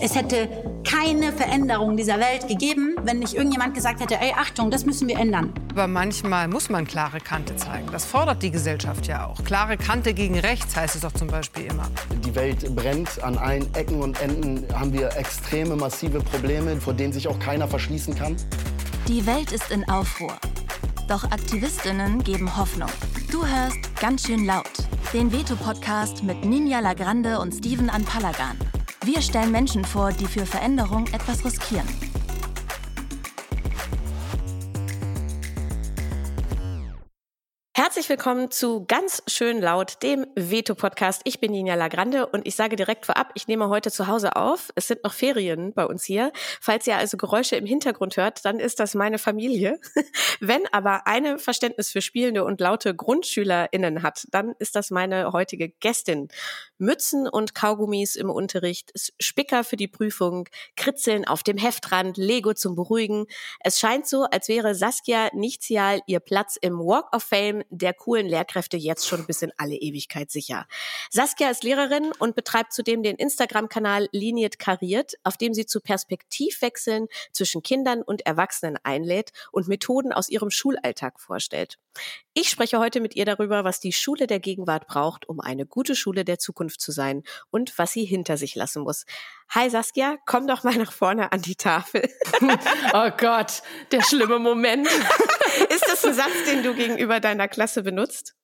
Es hätte keine Veränderung dieser Welt gegeben, wenn nicht irgendjemand gesagt hätte, ey, Achtung, das müssen wir ändern. Aber manchmal muss man klare Kante zeigen. Das fordert die Gesellschaft ja auch. Klare Kante gegen rechts heißt es doch zum Beispiel immer. Die Welt brennt. An allen Ecken und Enden haben wir extreme, massive Probleme, vor denen sich auch keiner verschließen kann. Die Welt ist in Aufruhr. Doch Aktivistinnen geben Hoffnung. Du hörst ganz schön laut. Den Veto-Podcast mit Ninja Lagrande und Steven Anpalagan. Wir stellen Menschen vor, die für Veränderung etwas riskieren. Herzlich willkommen zu ganz schön laut, dem Veto-Podcast. Ich bin Nina Lagrande und ich sage direkt vorab, ich nehme heute zu Hause auf. Es sind noch Ferien bei uns hier. Falls ihr also Geräusche im Hintergrund hört, dann ist das meine Familie. Wenn aber eine Verständnis für spielende und laute GrundschülerInnen hat, dann ist das meine heutige Gästin. Mützen und Kaugummis im Unterricht, Spicker für die Prüfung, Kritzeln auf dem Heftrand, Lego zum Beruhigen. Es scheint so, als wäre Saskia Nichtzial ihr Platz im Walk of Fame der coolen Lehrkräfte jetzt schon bis in alle Ewigkeit sicher. Saskia ist Lehrerin und betreibt zudem den Instagram-Kanal Liniet Kariert, auf dem sie zu Perspektivwechseln zwischen Kindern und Erwachsenen einlädt und Methoden aus ihrem Schulalltag vorstellt. Ich spreche heute mit ihr darüber, was die Schule der Gegenwart braucht, um eine gute Schule der Zukunft zu sein und was sie hinter sich lassen muss. Hi Saskia, komm doch mal nach vorne an die Tafel. oh Gott, der schlimme Moment. Ist das ein Satz, den du gegenüber deiner Klasse benutzt?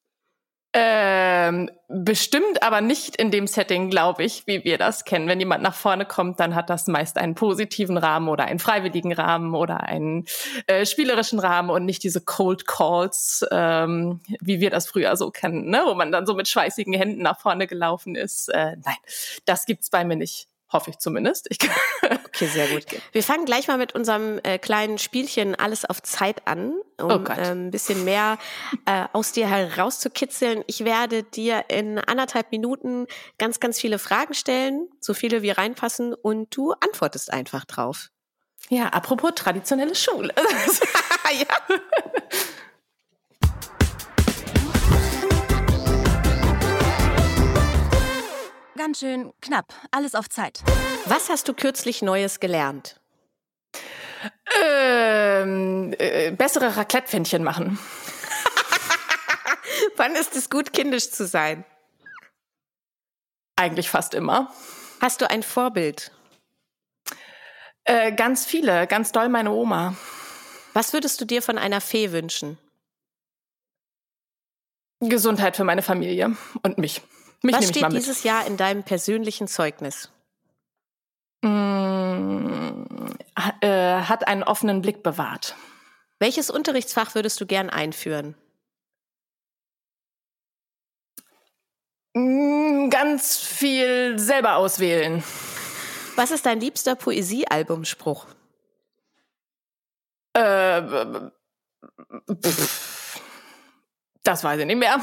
Ähm, bestimmt, aber nicht in dem Setting, glaube ich, wie wir das kennen. Wenn jemand nach vorne kommt, dann hat das meist einen positiven Rahmen oder einen freiwilligen Rahmen oder einen äh, spielerischen Rahmen und nicht diese Cold Calls, ähm, wie wir das früher so kennen, ne? wo man dann so mit schweißigen Händen nach vorne gelaufen ist. Äh, nein, das gibt's bei mir nicht. Hoffe ich zumindest. Ich okay, sehr gut. Wir fangen gleich mal mit unserem äh, kleinen Spielchen Alles auf Zeit an, um oh äh, ein bisschen mehr äh, aus dir herauszukitzeln. Ich werde dir in anderthalb Minuten ganz, ganz viele Fragen stellen, so viele wie reinpassen, und du antwortest einfach drauf. Ja, apropos traditionelle Schule. ja. Ganz schön knapp. Alles auf Zeit. Was hast du kürzlich Neues gelernt? Ähm, äh, bessere Raclette-Pfännchen machen. Wann ist es gut, kindisch zu sein? Eigentlich fast immer. Hast du ein Vorbild? Äh, ganz viele, ganz doll meine Oma. Was würdest du dir von einer Fee wünschen? Gesundheit für meine Familie und mich. Mich Was steht dieses Jahr in deinem persönlichen Zeugnis? Mmh, äh, hat einen offenen Blick bewahrt. Welches Unterrichtsfach würdest du gern einführen? Mmh, ganz viel selber auswählen. Was ist dein liebster Poesiealbumspruch? Äh, pff, das weiß ich nicht mehr.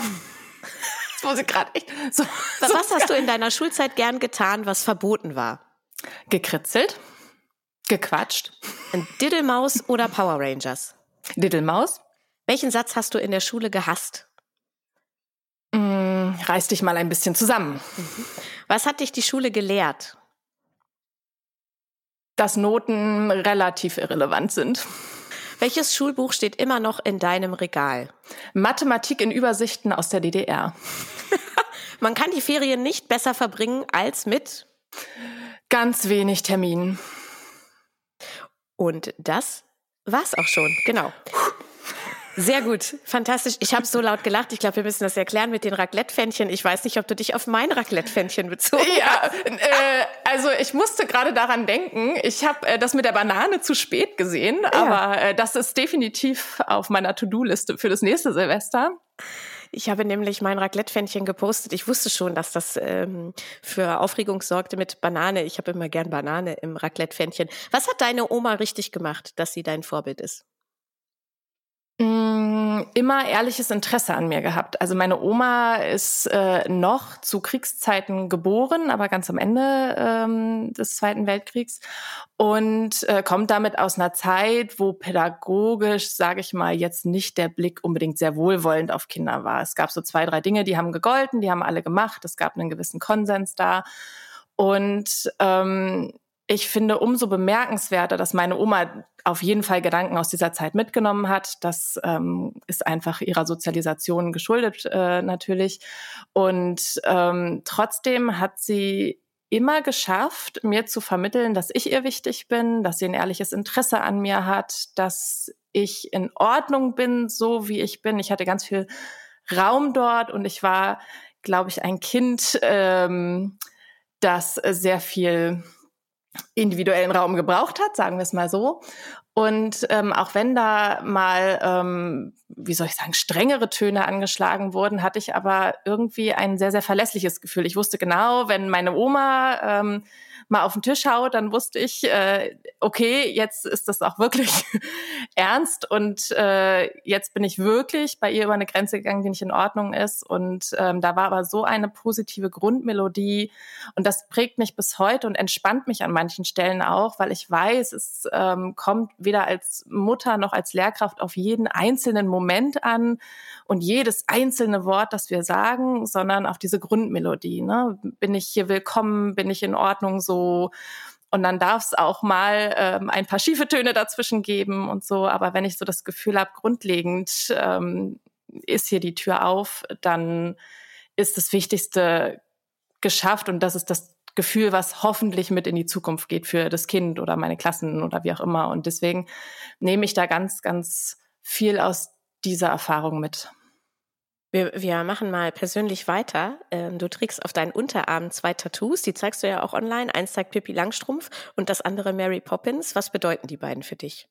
Das muss ich gerade echt. So, was so hast du in deiner Schulzeit gern getan, was verboten war? Gekritzelt, gequatscht. Ein Diddlemaus oder Power Rangers? Diddlemaus. Welchen Satz hast du in der Schule gehasst? Mm, reiß dich mal ein bisschen zusammen. Was hat dich die Schule gelehrt? Dass Noten relativ irrelevant sind. Welches Schulbuch steht immer noch in deinem Regal? Mathematik in Übersichten aus der DDR. Man kann die Ferien nicht besser verbringen als mit ganz wenig Terminen. Und das war's auch schon, genau. Sehr gut, fantastisch. Ich habe so laut gelacht. Ich glaube, wir müssen das erklären mit den Raclette-Pfännchen. Ich weiß nicht, ob du dich auf mein Raclette-Pfännchen bezogen ja, hast. Äh, also ich musste gerade daran denken. Ich habe äh, das mit der Banane zu spät gesehen, ja. aber äh, das ist definitiv auf meiner To-Do-Liste für das nächste Silvester. Ich habe nämlich mein Raclette-Pfännchen gepostet. Ich wusste schon, dass das ähm, für Aufregung sorgte mit Banane. Ich habe immer gern Banane im Raclette-Pfännchen. Was hat deine Oma richtig gemacht, dass sie dein Vorbild ist? Mm, immer ehrliches Interesse an mir gehabt. Also meine Oma ist äh, noch zu Kriegszeiten geboren, aber ganz am Ende ähm, des Zweiten Weltkriegs und äh, kommt damit aus einer Zeit, wo pädagogisch, sage ich mal, jetzt nicht der Blick unbedingt sehr wohlwollend auf Kinder war. Es gab so zwei, drei Dinge, die haben gegolten, die haben alle gemacht. Es gab einen gewissen Konsens da und ähm, ich finde umso bemerkenswerter, dass meine Oma auf jeden Fall Gedanken aus dieser Zeit mitgenommen hat. Das ähm, ist einfach ihrer Sozialisation geschuldet äh, natürlich. Und ähm, trotzdem hat sie immer geschafft, mir zu vermitteln, dass ich ihr wichtig bin, dass sie ein ehrliches Interesse an mir hat, dass ich in Ordnung bin, so wie ich bin. Ich hatte ganz viel Raum dort und ich war, glaube ich, ein Kind, ähm, das sehr viel individuellen Raum gebraucht hat, sagen wir es mal so. Und ähm, auch wenn da mal, ähm, wie soll ich sagen, strengere Töne angeschlagen wurden, hatte ich aber irgendwie ein sehr, sehr verlässliches Gefühl. Ich wusste genau, wenn meine Oma ähm, mal auf den Tisch haut, dann wusste ich, äh, okay, jetzt ist das auch wirklich ernst und äh, jetzt bin ich wirklich bei ihr über eine Grenze gegangen, die nicht in Ordnung ist. Und ähm, da war aber so eine positive Grundmelodie und das prägt mich bis heute und entspannt mich an manchen Stellen auch, weil ich weiß, es ähm, kommt weder als Mutter noch als Lehrkraft auf jeden einzelnen Moment an und jedes einzelne Wort, das wir sagen, sondern auf diese Grundmelodie. Ne? Bin ich hier willkommen? Bin ich in Ordnung so? Und dann darf es auch mal ähm, ein paar schiefe Töne dazwischen geben und so. Aber wenn ich so das Gefühl habe, grundlegend ähm, ist hier die Tür auf, dann ist das Wichtigste geschafft und das ist das Gefühl, was hoffentlich mit in die Zukunft geht für das Kind oder meine Klassen oder wie auch immer. Und deswegen nehme ich da ganz, ganz viel aus dieser Erfahrung mit. Wir, wir machen mal persönlich weiter. Ähm, du trägst auf deinen Unterarm zwei Tattoos, die zeigst du ja auch online. Eins zeigt Pippi Langstrumpf und das andere Mary Poppins. Was bedeuten die beiden für dich?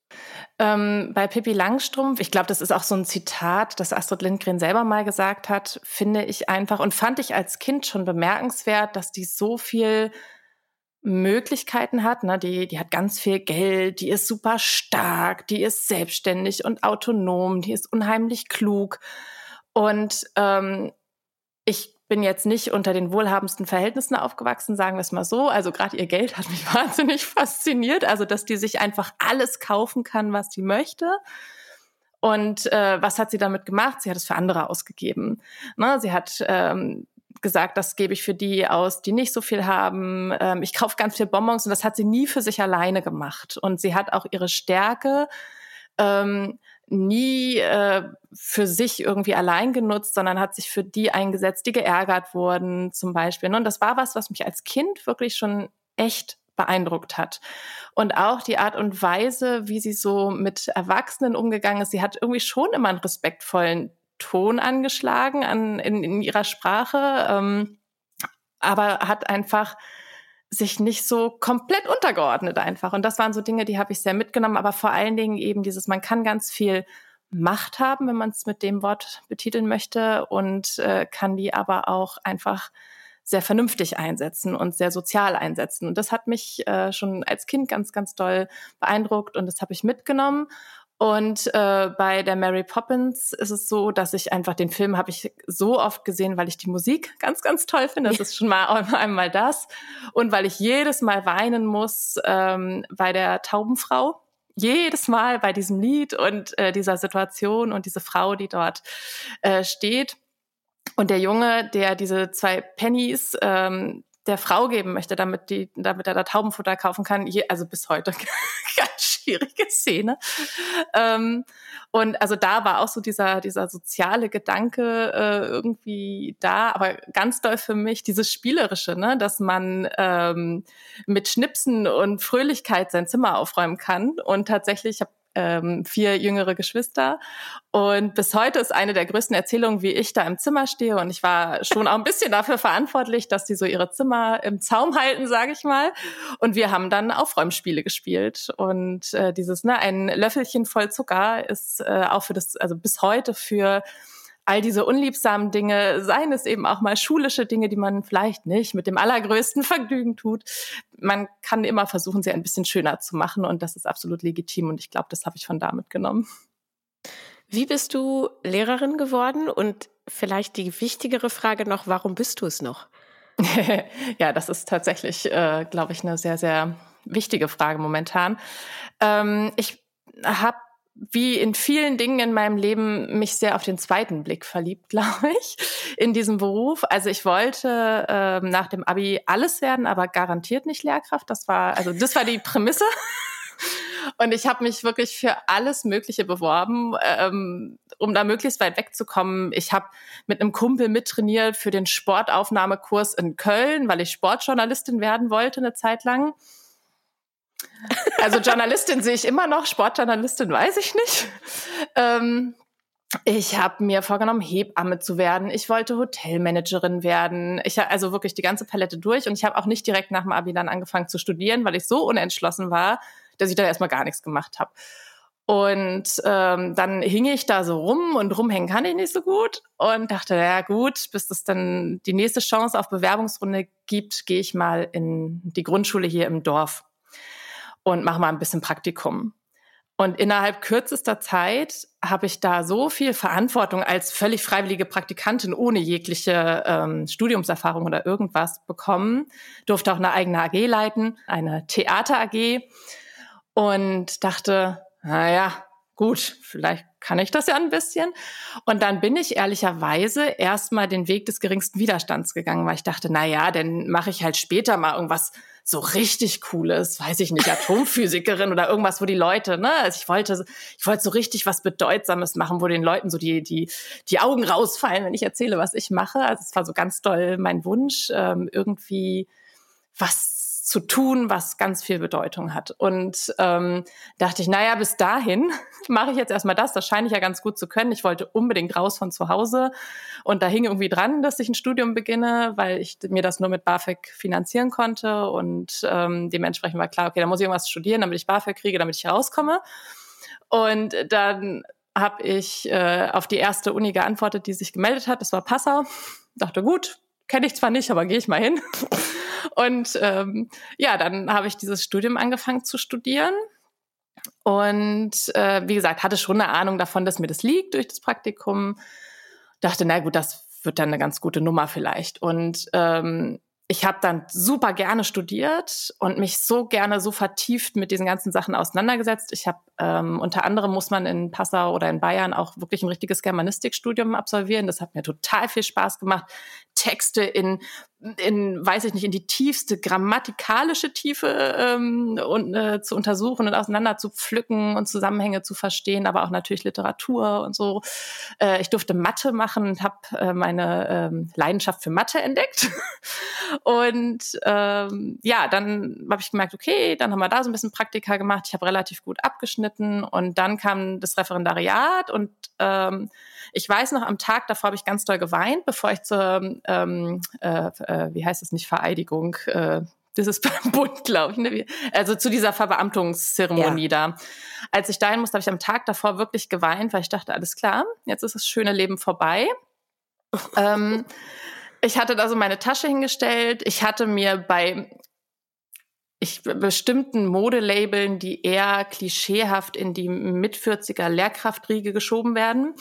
Ähm, bei Pippi Langstrumpf, ich glaube, das ist auch so ein Zitat, das Astrid Lindgren selber mal gesagt hat, finde ich einfach und fand ich als Kind schon bemerkenswert, dass die so viel Möglichkeiten hat. Ne? Die, die hat ganz viel Geld, die ist super stark, die ist selbstständig und autonom, die ist unheimlich klug. Und ähm, ich bin jetzt nicht unter den wohlhabendsten Verhältnissen aufgewachsen, sagen wir es mal so. Also gerade ihr Geld hat mich wahnsinnig fasziniert. Also dass die sich einfach alles kaufen kann, was sie möchte. Und äh, was hat sie damit gemacht? Sie hat es für andere ausgegeben. Ne? Sie hat ähm, gesagt, das gebe ich für die aus, die nicht so viel haben. Ähm, ich kaufe ganz viel Bonbons und das hat sie nie für sich alleine gemacht. Und sie hat auch ihre Stärke ähm, nie äh, für sich irgendwie allein genutzt, sondern hat sich für die eingesetzt, die geärgert wurden zum Beispiel. Und das war was, was mich als Kind wirklich schon echt beeindruckt hat. Und auch die Art und Weise, wie sie so mit Erwachsenen umgegangen ist, sie hat irgendwie schon immer einen respektvollen Ton angeschlagen an, in, in ihrer Sprache, ähm, aber hat einfach sich nicht so komplett untergeordnet einfach. Und das waren so Dinge, die habe ich sehr mitgenommen, aber vor allen Dingen eben dieses, man kann ganz viel Macht haben, wenn man es mit dem Wort betiteln möchte und äh, kann die aber auch einfach sehr vernünftig einsetzen und sehr sozial einsetzen. Und das hat mich äh, schon als Kind ganz, ganz doll beeindruckt und das habe ich mitgenommen. Und äh, bei der Mary Poppins ist es so, dass ich einfach den Film habe ich so oft gesehen, weil ich die Musik ganz, ganz toll finde. Das ist schon mal einmal das. Und weil ich jedes Mal weinen muss ähm, bei der Taubenfrau. Jedes Mal bei diesem Lied und äh, dieser Situation und diese Frau, die dort äh, steht. Und der Junge, der diese zwei Pennies ähm, der Frau geben möchte, damit die, damit er da Taubenfutter kaufen kann. Je, also bis heute ganz schwierige Szene. Ähm, und also da war auch so dieser, dieser soziale Gedanke äh, irgendwie da, aber ganz doll für mich dieses Spielerische, ne, dass man ähm, mit Schnipsen und Fröhlichkeit sein Zimmer aufräumen kann. Und tatsächlich, ich habe ähm, vier jüngere Geschwister. Und bis heute ist eine der größten Erzählungen, wie ich da im Zimmer stehe. Und ich war schon auch ein bisschen dafür verantwortlich, dass die so ihre Zimmer im Zaum halten, sage ich mal. Und wir haben dann Aufräumspiele gespielt. Und äh, dieses, ne, ein Löffelchen voll Zucker ist äh, auch für das, also bis heute für all diese unliebsamen Dinge, seien es eben auch mal schulische Dinge, die man vielleicht nicht mit dem allergrößten Vergnügen tut. Man kann immer versuchen, sie ein bisschen schöner zu machen und das ist absolut legitim und ich glaube, das habe ich von da mitgenommen. Wie bist du Lehrerin geworden und vielleicht die wichtigere Frage noch, warum bist du es noch? ja, das ist tatsächlich, äh, glaube ich, eine sehr, sehr wichtige Frage momentan. Ähm, ich habe wie in vielen Dingen in meinem Leben mich sehr auf den zweiten Blick verliebt, glaube ich, in diesem Beruf. Also ich wollte äh, nach dem Abi alles werden, aber garantiert nicht Lehrkraft. Das war also das war die Prämisse. Und ich habe mich wirklich für alles Mögliche beworben, ähm, um da möglichst weit wegzukommen. Ich habe mit einem Kumpel mittrainiert für den Sportaufnahmekurs in Köln, weil ich Sportjournalistin werden wollte eine Zeit lang. Also Journalistin sehe ich immer noch, Sportjournalistin weiß ich nicht. Ähm, ich habe mir vorgenommen, Hebamme zu werden. Ich wollte Hotelmanagerin werden. Ich also wirklich die ganze Palette durch und ich habe auch nicht direkt nach dem Abi dann angefangen zu studieren, weil ich so unentschlossen war, dass ich da erstmal gar nichts gemacht habe. Und ähm, dann hing ich da so rum und rumhängen kann ich nicht so gut und dachte, ja gut, bis es dann die nächste Chance auf Bewerbungsrunde gibt, gehe ich mal in die Grundschule hier im Dorf und mache mal ein bisschen Praktikum. Und innerhalb kürzester Zeit habe ich da so viel Verantwortung als völlig freiwillige Praktikantin ohne jegliche ähm, Studiumserfahrung oder irgendwas bekommen. Durfte auch eine eigene AG leiten, eine Theater AG und dachte, naja, gut, vielleicht kann ich das ja ein bisschen. Und dann bin ich ehrlicherweise erstmal den Weg des geringsten Widerstands gegangen, weil ich dachte, na ja, dann mache ich halt später mal irgendwas so richtig cooles, weiß ich nicht, Atomphysikerin oder irgendwas, wo die Leute, ne, also ich wollte, ich wollte so richtig was Bedeutsames machen, wo den Leuten so die, die, die Augen rausfallen, wenn ich erzähle, was ich mache. Also es war so ganz doll mein Wunsch, ähm, irgendwie was zu tun, was ganz viel Bedeutung hat. Und ähm, dachte ich, naja, bis dahin mache ich jetzt erstmal das. Das scheine ich ja ganz gut zu können. Ich wollte unbedingt raus von zu Hause. Und da hing irgendwie dran, dass ich ein Studium beginne, weil ich mir das nur mit BAföG finanzieren konnte. Und ähm, dementsprechend war klar, okay, da muss ich irgendwas studieren, damit ich BAföG kriege, damit ich rauskomme. Und dann habe ich äh, auf die erste Uni geantwortet, die sich gemeldet hat. Das war Passau. Dachte, gut, kenne ich zwar nicht, aber gehe ich mal hin. Und ähm, ja, dann habe ich dieses Studium angefangen zu studieren. Und äh, wie gesagt, hatte schon eine Ahnung davon, dass mir das liegt durch das Praktikum. Dachte, na gut, das wird dann eine ganz gute Nummer vielleicht. Und ähm, ich habe dann super gerne studiert und mich so gerne so vertieft mit diesen ganzen Sachen auseinandergesetzt. Ich habe ähm, unter anderem muss man in Passau oder in Bayern auch wirklich ein richtiges Germanistikstudium absolvieren. Das hat mir total viel Spaß gemacht. Texte in in, weiß ich nicht, in die tiefste grammatikalische Tiefe ähm, und, äh, zu untersuchen und auseinander zu pflücken und Zusammenhänge zu verstehen, aber auch natürlich Literatur und so. Äh, ich durfte Mathe machen und habe äh, meine ähm, Leidenschaft für Mathe entdeckt. und ähm, ja, dann habe ich gemerkt, okay, dann haben wir da so ein bisschen Praktika gemacht. Ich habe relativ gut abgeschnitten und dann kam das Referendariat und ähm, ich weiß noch, am Tag davor habe ich ganz doll geweint, bevor ich zur, ähm, äh, äh, wie heißt es nicht, Vereidigung, äh, das ist beim Bund, glaube ich, ne? also zu dieser Verbeamtungszeremonie ja. da. Als ich dahin musste, habe ich am Tag davor wirklich geweint, weil ich dachte, alles klar, jetzt ist das schöne Leben vorbei. ähm, ich hatte da so meine Tasche hingestellt. Ich hatte mir bei ich bestimmten Modelabeln, die eher klischeehaft in die mit 40er Lehrkraftriege geschoben werden,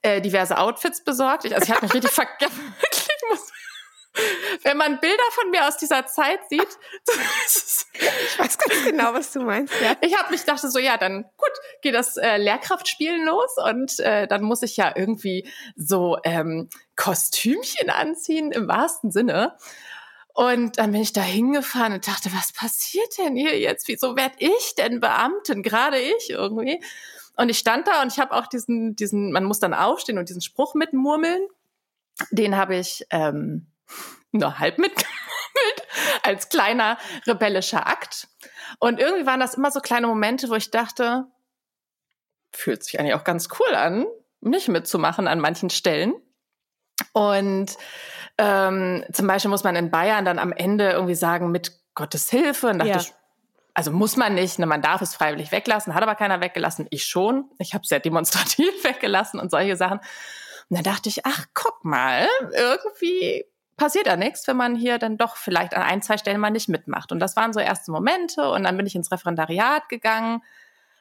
äh, diverse Outfits besorgt. Ich, also ich habe mich richtig vergessen. Wenn man Bilder von mir aus dieser Zeit sieht, ich weiß ganz genau, was du meinst. Ja. Ich habe mich dachte so, ja, dann gut, geht das äh, Lehrkraftspielen los und äh, dann muss ich ja irgendwie so ähm, Kostümchen anziehen im wahrsten Sinne. Und dann bin ich da hingefahren und dachte, was passiert denn hier jetzt? Wieso werd ich denn Beamtin? Gerade ich irgendwie. Und ich stand da und ich habe auch diesen, diesen, man muss dann aufstehen und diesen Spruch mitmurmeln. Den habe ich ähm, nur halb mitgemurmelt, als kleiner rebellischer Akt. Und irgendwie waren das immer so kleine Momente, wo ich dachte, fühlt sich eigentlich auch ganz cool an, nicht mitzumachen an manchen Stellen. Und ähm, zum Beispiel muss man in Bayern dann am Ende irgendwie sagen, mit Gottes Hilfe. Und dachte ja. also muss man nicht, ne, man darf es freiwillig weglassen, hat aber keiner weggelassen. Ich schon. Ich habe sehr demonstrativ weggelassen und solche Sachen. Und dann dachte ich, ach, guck mal, irgendwie passiert da nichts, wenn man hier dann doch vielleicht an ein, zwei Stellen mal nicht mitmacht. Und das waren so erste Momente. Und dann bin ich ins Referendariat gegangen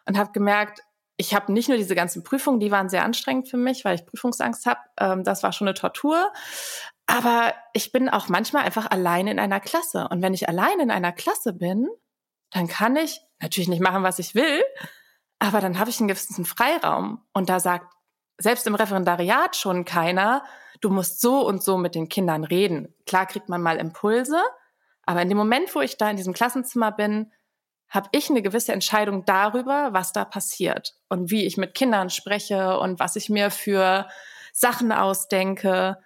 und habe gemerkt, ich habe nicht nur diese ganzen Prüfungen, die waren sehr anstrengend für mich, weil ich Prüfungsangst habe. Ähm, das war schon eine Tortur. Aber ich bin auch manchmal einfach alleine in einer Klasse. Und wenn ich alleine in einer Klasse bin, dann kann ich natürlich nicht machen, was ich will, Aber dann habe ich einen gewissen Freiraum und da sagt selbst im Referendariat schon keiner, du musst so und so mit den Kindern reden. Klar kriegt man mal Impulse, aber in dem Moment, wo ich da in diesem Klassenzimmer bin, habe ich eine gewisse Entscheidung darüber, was da passiert und wie ich mit Kindern spreche und was ich mir für Sachen ausdenke.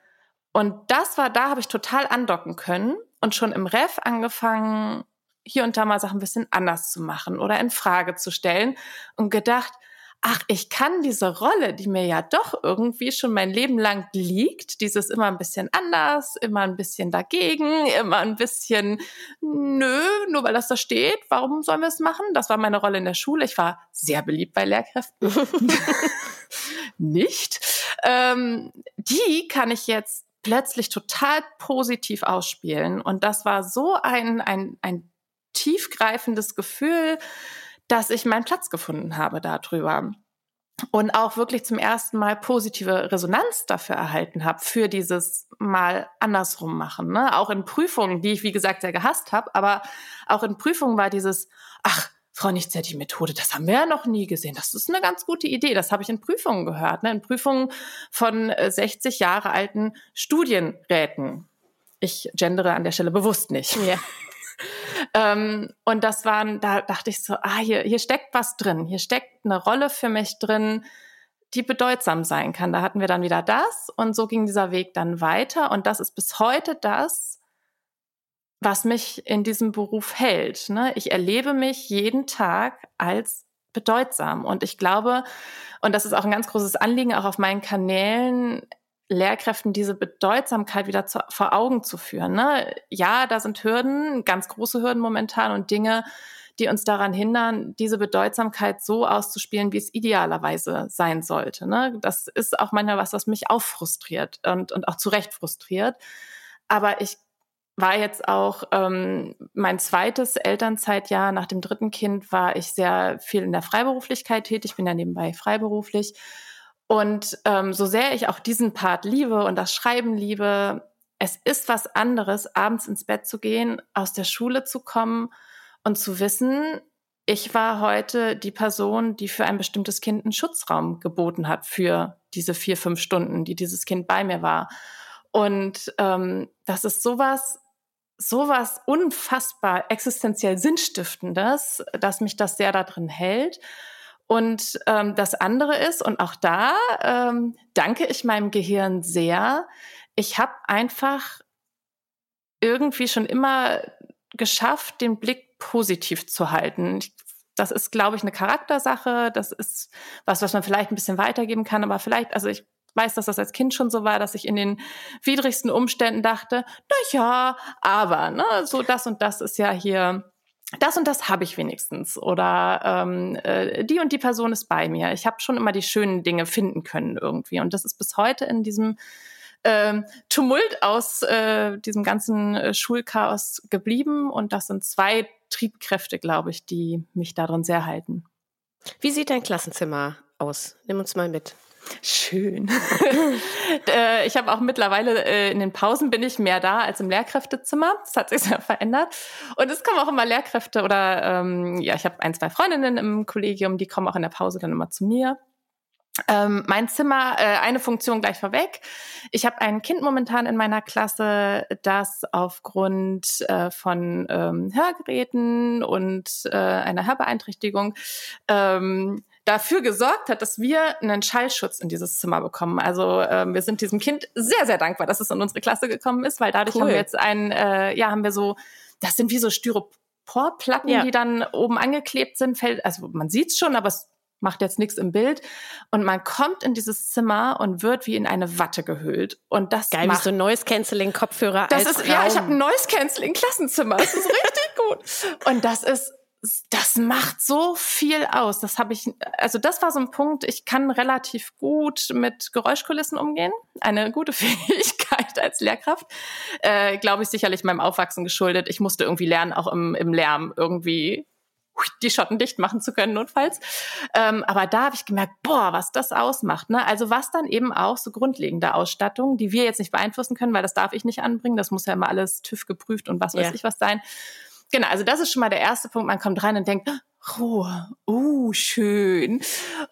Und das war, da habe ich total andocken können und schon im Ref angefangen, hier und da mal Sachen ein bisschen anders zu machen oder in Frage zu stellen und gedacht, ach, ich kann diese Rolle, die mir ja doch irgendwie schon mein Leben lang liegt, dieses immer ein bisschen anders, immer ein bisschen dagegen, immer ein bisschen, nö, nur weil das da steht, warum sollen wir es machen? Das war meine Rolle in der Schule. Ich war sehr beliebt bei Lehrkräften. Nicht. Ähm, die kann ich jetzt plötzlich total positiv ausspielen. Und das war so ein, ein, ein tiefgreifendes Gefühl, dass ich meinen Platz gefunden habe darüber und auch wirklich zum ersten Mal positive Resonanz dafür erhalten habe, für dieses Mal andersrum machen. Ne? Auch in Prüfungen, die ich, wie gesagt, sehr gehasst habe, aber auch in Prüfungen war dieses, ach, Frau Nichtser, die Methode, das haben wir ja noch nie gesehen. Das ist eine ganz gute Idee. Das habe ich in Prüfungen gehört, ne? in Prüfungen von 60 äh, Jahre alten Studienräten. Ich gendere an der Stelle bewusst nicht. Ja. ähm, und das waren, da dachte ich so, ah, hier, hier steckt was drin. Hier steckt eine Rolle für mich drin, die bedeutsam sein kann. Da hatten wir dann wieder das und so ging dieser Weg dann weiter. Und das ist bis heute das, was mich in diesem Beruf hält. Ne? Ich erlebe mich jeden Tag als bedeutsam. Und ich glaube, und das ist auch ein ganz großes Anliegen, auch auf meinen Kanälen, Lehrkräften diese Bedeutsamkeit wieder zu, vor Augen zu führen. Ne? Ja, da sind Hürden, ganz große Hürden momentan und Dinge, die uns daran hindern, diese Bedeutsamkeit so auszuspielen, wie es idealerweise sein sollte. Ne? Das ist auch manchmal was, was mich auch frustriert und, und auch zu Recht frustriert. Aber ich war jetzt auch ähm, mein zweites Elternzeitjahr nach dem dritten Kind war ich sehr viel in der Freiberuflichkeit tätig, bin ja nebenbei freiberuflich und ähm, so sehr ich auch diesen Part liebe und das Schreiben liebe, es ist was anderes, abends ins Bett zu gehen, aus der Schule zu kommen und zu wissen, ich war heute die Person, die für ein bestimmtes Kind einen Schutzraum geboten hat für diese vier, fünf Stunden, die dieses Kind bei mir war. Und ähm, das ist sowas, sowas unfassbar existenziell Sinnstiftendes, dass mich das sehr darin hält. Und ähm, das andere ist, und auch da ähm, danke ich meinem Gehirn sehr, ich habe einfach irgendwie schon immer geschafft, den Blick positiv zu halten. das ist, glaube ich, eine Charaktersache. Das ist was, was man vielleicht ein bisschen weitergeben kann. Aber vielleicht, also ich weiß, dass das als Kind schon so war, dass ich in den widrigsten Umständen dachte, na ja, aber, ne, so das und das ist ja hier das und das habe ich wenigstens oder ähm, äh, die und die Person ist bei mir. Ich habe schon immer die schönen Dinge finden können irgendwie und das ist bis heute in diesem ähm, Tumult aus äh, diesem ganzen äh, Schulchaos geblieben und das sind zwei Triebkräfte, glaube ich, die mich darin sehr halten. Wie sieht dein Klassenzimmer aus? Nimm uns mal mit. Schön. Äh, ich habe auch mittlerweile äh, in den Pausen bin ich mehr da als im Lehrkräftezimmer. Das hat sich sehr verändert. Und es kommen auch immer Lehrkräfte oder ähm, ja, ich habe ein, zwei Freundinnen im Kollegium, die kommen auch in der Pause dann immer zu mir. Ähm, mein Zimmer, äh, eine Funktion gleich vorweg. Ich habe ein Kind momentan in meiner Klasse, das aufgrund äh, von ähm, Hörgeräten und äh, einer Hörbeeinträchtigung ähm, dafür gesorgt hat, dass wir einen Schallschutz in dieses Zimmer bekommen. Also ähm, wir sind diesem Kind sehr, sehr dankbar, dass es in unsere Klasse gekommen ist, weil dadurch cool. haben wir jetzt ein, äh, ja, haben wir so, das sind wie so Styroporplatten, ja. die dann oben angeklebt sind. Fällt, also man sieht's schon, aber es macht jetzt nichts im Bild. Und man kommt in dieses Zimmer und wird wie in eine Watte gehüllt. Und das Geil, macht, wie so Noise Cancelling Kopfhörer das ist, Raum. Ja, ich habe ein Noise Cancelling Klassenzimmer. Das ist richtig gut. Und das ist das macht so viel aus. Das habe ich, also das war so ein Punkt, ich kann relativ gut mit Geräuschkulissen umgehen. Eine gute Fähigkeit als Lehrkraft. Äh, Glaube ich sicherlich meinem Aufwachsen geschuldet. Ich musste irgendwie lernen, auch im, im Lärm irgendwie die Schotten dicht machen zu können, notfalls. Ähm, aber da habe ich gemerkt, boah, was das ausmacht. Ne? Also was dann eben auch so grundlegende Ausstattung, die wir jetzt nicht beeinflussen können, weil das darf ich nicht anbringen. Das muss ja immer alles TÜV geprüft und was weiß ja. ich was sein. Genau, also das ist schon mal der erste Punkt. Man kommt rein und denkt, Ruhe. Uh, schön.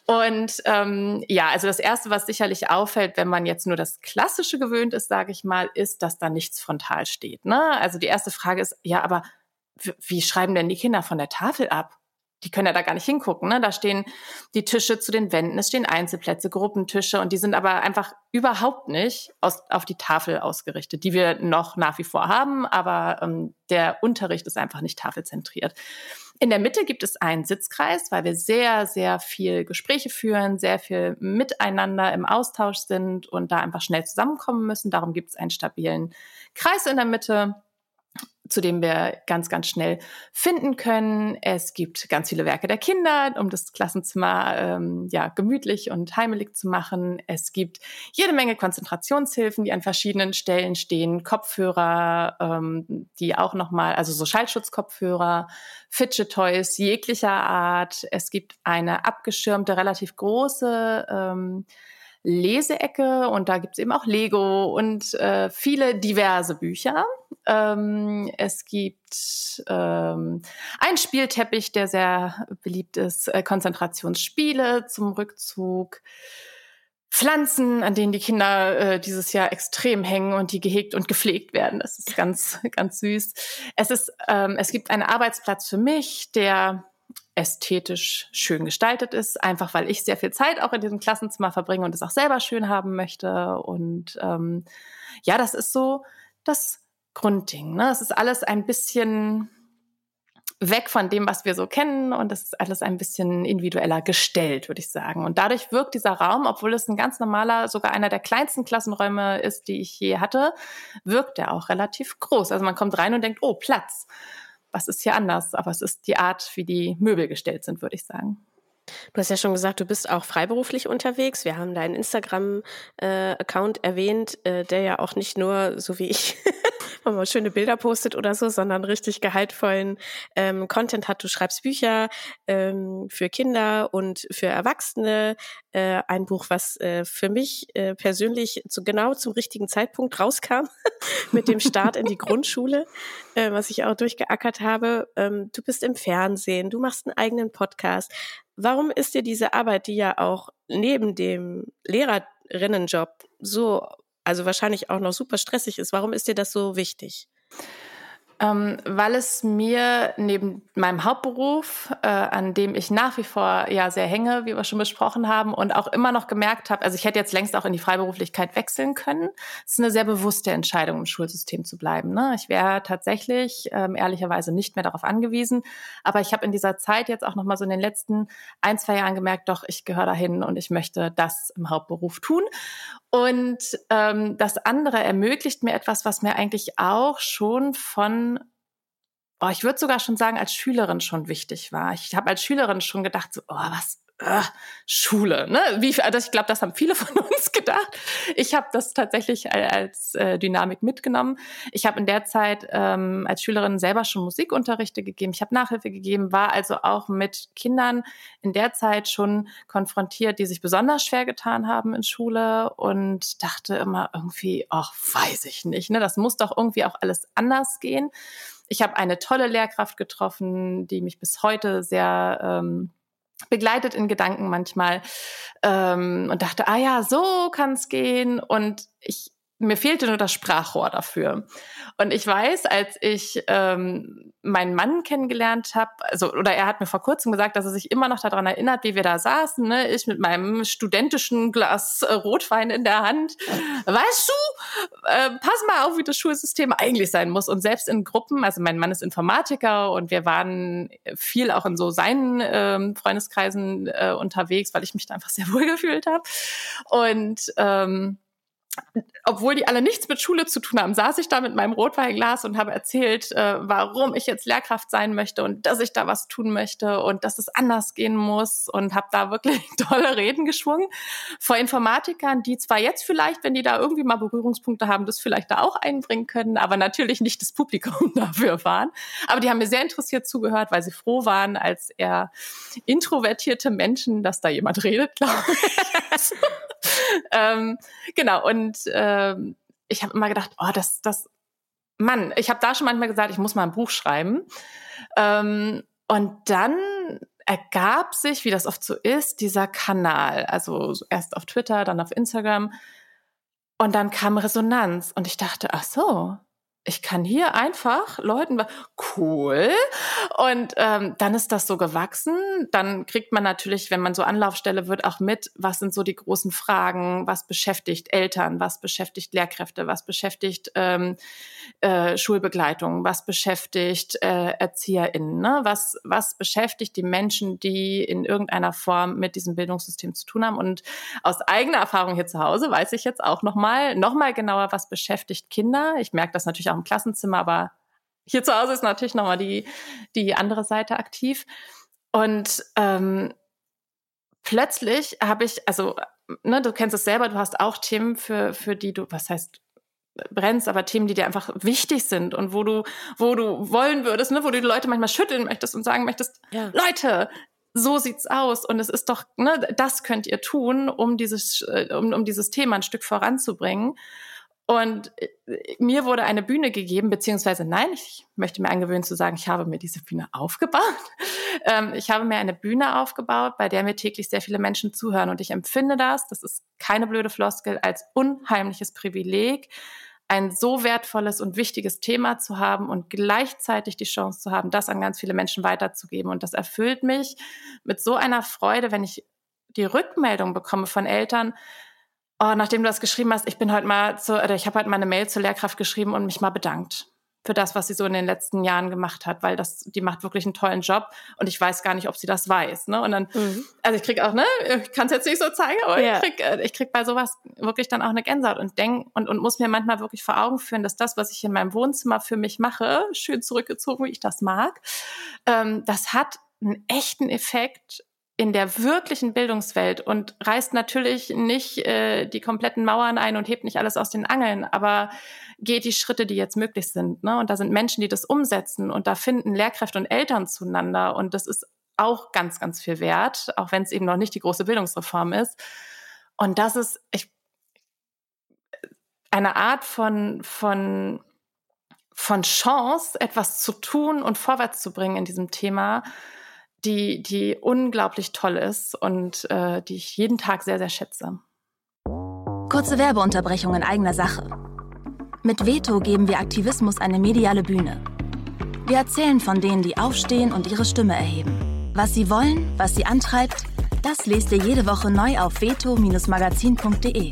Und ähm, ja, also das Erste, was sicherlich auffällt, wenn man jetzt nur das Klassische gewöhnt ist, sage ich mal, ist, dass da nichts frontal steht. Ne? Also die erste Frage ist, ja, aber wie schreiben denn die Kinder von der Tafel ab? Die können ja da gar nicht hingucken. Ne? Da stehen die Tische zu den Wänden, es stehen Einzelplätze, Gruppentische und die sind aber einfach überhaupt nicht aus, auf die Tafel ausgerichtet, die wir noch nach wie vor haben, aber ähm, der Unterricht ist einfach nicht tafelzentriert. In der Mitte gibt es einen Sitzkreis, weil wir sehr, sehr viel Gespräche führen, sehr viel miteinander im Austausch sind und da einfach schnell zusammenkommen müssen. Darum gibt es einen stabilen Kreis in der Mitte zu dem wir ganz, ganz schnell finden können. Es gibt ganz viele Werke der Kinder, um das Klassenzimmer ähm, ja gemütlich und heimelig zu machen. Es gibt jede Menge Konzentrationshilfen, die an verschiedenen Stellen stehen, Kopfhörer, ähm, die auch nochmal, also so Schallschutzkopfhörer, Fidget Toys jeglicher Art. Es gibt eine abgeschirmte, relativ große ähm, Leseecke und da gibt's eben auch Lego und äh, viele diverse Bücher. Ähm, es gibt ähm, einen Spielteppich, der sehr beliebt ist, äh, Konzentrationsspiele zum Rückzug. Pflanzen, an denen die Kinder äh, dieses Jahr extrem hängen und die gehegt und gepflegt werden. Das ist ganz, ganz süß. Es ist, ähm, es gibt einen Arbeitsplatz für mich, der ästhetisch schön gestaltet ist, einfach weil ich sehr viel Zeit auch in diesem Klassenzimmer verbringe und es auch selber schön haben möchte. Und ähm, ja, das ist so das Grundding. Ne? Es ist alles ein bisschen weg von dem, was wir so kennen und es ist alles ein bisschen individueller gestellt, würde ich sagen. Und dadurch wirkt dieser Raum, obwohl es ein ganz normaler, sogar einer der kleinsten Klassenräume ist, die ich je hatte, wirkt er auch relativ groß. Also man kommt rein und denkt, oh, Platz was ist hier anders? Aber es ist die Art, wie die Möbel gestellt sind, würde ich sagen. Du hast ja schon gesagt, du bist auch freiberuflich unterwegs. Wir haben deinen Instagram-Account äh, erwähnt, äh, der ja auch nicht nur, so wie ich, mal schöne Bilder postet oder so, sondern richtig gehaltvollen ähm, Content hat. Du schreibst Bücher ähm, für Kinder und für Erwachsene. Äh, ein Buch, was äh, für mich äh, persönlich zu, genau zum richtigen Zeitpunkt rauskam, mit dem Start in die Grundschule, äh, was ich auch durchgeackert habe. Ähm, du bist im Fernsehen, du machst einen eigenen Podcast. Warum ist dir diese Arbeit, die ja auch neben dem Lehrerinnenjob so also wahrscheinlich auch noch super stressig ist. Warum ist dir das so wichtig? Ähm, weil es mir neben meinem Hauptberuf, äh, an dem ich nach wie vor ja sehr hänge, wie wir schon besprochen haben, und auch immer noch gemerkt habe, also ich hätte jetzt längst auch in die Freiberuflichkeit wechseln können. Es ist eine sehr bewusste Entscheidung, im Schulsystem zu bleiben. Ne? Ich wäre tatsächlich ähm, ehrlicherweise nicht mehr darauf angewiesen, aber ich habe in dieser Zeit jetzt auch noch mal so in den letzten ein, zwei Jahren gemerkt, doch, ich gehöre dahin und ich möchte das im Hauptberuf tun. Und ähm, das andere ermöglicht mir etwas, was mir eigentlich auch schon von, oh, ich würde sogar schon sagen, als Schülerin schon wichtig war. Ich habe als Schülerin schon gedacht, so, oh, was äh, Schule. Ne? Wie, also ich glaube, das haben viele von uns gedacht. Ich habe das tatsächlich als äh, Dynamik mitgenommen. Ich habe in der Zeit ähm, als Schülerin selber schon Musikunterrichte gegeben. Ich habe Nachhilfe gegeben, war also auch mit Kindern in der Zeit schon konfrontiert, die sich besonders schwer getan haben in Schule und dachte immer irgendwie, ach, weiß ich nicht. Ne? Das muss doch irgendwie auch alles anders gehen. Ich habe eine tolle Lehrkraft getroffen, die mich bis heute sehr ähm, begleitet in Gedanken manchmal ähm, und dachte, ah ja, so kann es gehen. Und ich mir fehlte nur das Sprachrohr dafür. Und ich weiß, als ich ähm, meinen Mann kennengelernt habe, also oder er hat mir vor kurzem gesagt, dass er sich immer noch daran erinnert, wie wir da saßen, ne? ich mit meinem studentischen Glas äh, Rotwein in der Hand. Weißt du, äh, pass mal auf, wie das Schulsystem eigentlich sein muss. Und selbst in Gruppen, also mein Mann ist Informatiker und wir waren viel auch in so seinen ähm, Freundeskreisen äh, unterwegs, weil ich mich da einfach sehr wohl gefühlt habe. Und ähm, obwohl die alle nichts mit Schule zu tun haben, saß ich da mit meinem Rotweinglas und habe erzählt, äh, warum ich jetzt Lehrkraft sein möchte und dass ich da was tun möchte und dass es anders gehen muss und habe da wirklich tolle Reden geschwungen vor Informatikern, die zwar jetzt vielleicht, wenn die da irgendwie mal Berührungspunkte haben, das vielleicht da auch einbringen können, aber natürlich nicht das Publikum dafür waren. Aber die haben mir sehr interessiert zugehört, weil sie froh waren, als eher introvertierte Menschen, dass da jemand redet, glaube ich. ähm, genau, und ähm, ich habe immer gedacht, oh, das, das, Mann, ich habe da schon manchmal gesagt, ich muss mal ein Buch schreiben. Ähm, und dann ergab sich, wie das oft so ist, dieser Kanal. Also erst auf Twitter, dann auf Instagram. Und dann kam Resonanz. Und ich dachte, ach so, ich kann hier einfach Leuten, cool. Und ähm, dann ist das so gewachsen. Dann kriegt man natürlich, wenn man so Anlaufstelle wird, auch mit, was sind so die großen Fragen, was beschäftigt Eltern, was beschäftigt Lehrkräfte, was beschäftigt ähm, äh, Schulbegleitung, was beschäftigt äh, ErzieherInnen, ne? was, was beschäftigt die Menschen, die in irgendeiner Form mit diesem Bildungssystem zu tun haben. Und aus eigener Erfahrung hier zu Hause weiß ich jetzt auch nochmal, nochmal genauer, was beschäftigt Kinder. Ich merke das natürlich auch im Klassenzimmer, aber hier zu Hause ist natürlich nochmal die, die andere Seite aktiv. Und ähm, plötzlich habe ich, also, ne, du kennst es selber, du hast auch Themen, für, für die du, was heißt, brennst, aber Themen, die dir einfach wichtig sind und wo du, wo du wollen würdest, ne, wo du die Leute manchmal schütteln möchtest und sagen möchtest, ja. Leute, so sieht's aus und es ist doch, ne, das könnt ihr tun, um dieses, äh, um, um dieses Thema ein Stück voranzubringen. Und äh, mir wurde eine Bühne gegeben, beziehungsweise nein, ich möchte mir angewöhnen zu sagen, ich habe mir diese Bühne aufgebaut. Ähm, ich habe mir eine Bühne aufgebaut, bei der mir täglich sehr viele Menschen zuhören. Und ich empfinde das, das ist keine blöde Floskel, als unheimliches Privileg, ein so wertvolles und wichtiges Thema zu haben und gleichzeitig die Chance zu haben, das an ganz viele Menschen weiterzugeben. Und das erfüllt mich mit so einer Freude, wenn ich die Rückmeldung bekomme von Eltern, oh, nachdem du das geschrieben hast, ich bin heute mal zu, oder ich habe heute mal eine Mail zur Lehrkraft geschrieben und mich mal bedankt für das, was sie so in den letzten Jahren gemacht hat, weil das, die macht wirklich einen tollen Job und ich weiß gar nicht, ob sie das weiß. Ne? Und dann, mhm. also ich krieg auch, ne, ich kann es jetzt nicht so zeigen, aber ja. ich, krieg, äh, ich krieg bei sowas wirklich dann auch eine Gänsehaut und denk und, und muss mir manchmal wirklich vor Augen führen, dass das, was ich in meinem Wohnzimmer für mich mache, schön zurückgezogen, wie ich das mag, ähm, das hat einen echten Effekt in der wirklichen Bildungswelt und reißt natürlich nicht äh, die kompletten Mauern ein und hebt nicht alles aus den Angeln, aber geht die Schritte, die jetzt möglich sind. Ne? Und da sind Menschen, die das umsetzen und da finden Lehrkräfte und Eltern zueinander und das ist auch ganz, ganz viel wert, auch wenn es eben noch nicht die große Bildungsreform ist. Und das ist ich, eine Art von, von, von Chance, etwas zu tun und vorwärts zu bringen in diesem Thema, die, die unglaublich toll ist und äh, die ich jeden Tag sehr, sehr schätze. Kurze Werbeunterbrechung in eigener Sache. Mit Veto geben wir Aktivismus eine mediale Bühne. Wir erzählen von denen, die aufstehen und ihre Stimme erheben. Was sie wollen, was sie antreibt, das lest ihr jede Woche neu auf veto-magazin.de.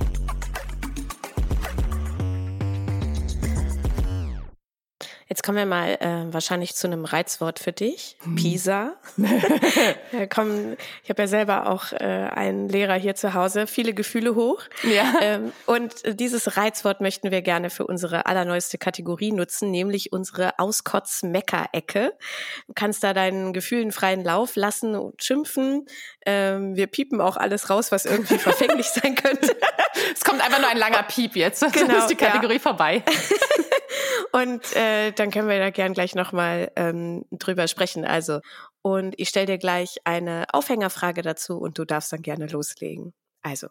Jetzt kommen wir mal äh, wahrscheinlich zu einem Reizwort für dich, hm. Pisa. ja, komm, ich habe ja selber auch äh, einen Lehrer hier zu Hause, viele Gefühle hoch. Ja. Ähm, und dieses Reizwort möchten wir gerne für unsere allerneueste Kategorie nutzen, nämlich unsere Auskotz-Mecker-Ecke. Du kannst da deinen Gefühlen freien Lauf lassen und schimpfen. Ähm, wir piepen auch alles raus, was irgendwie verfänglich sein könnte. es kommt einfach nur ein langer Piep jetzt. Genau, Dann ist die Kategorie ja. vorbei. und äh, dann können wir da gern gleich nochmal ähm, drüber sprechen. Also, und ich stelle dir gleich eine Aufhängerfrage dazu und du darfst dann gerne loslegen. Also.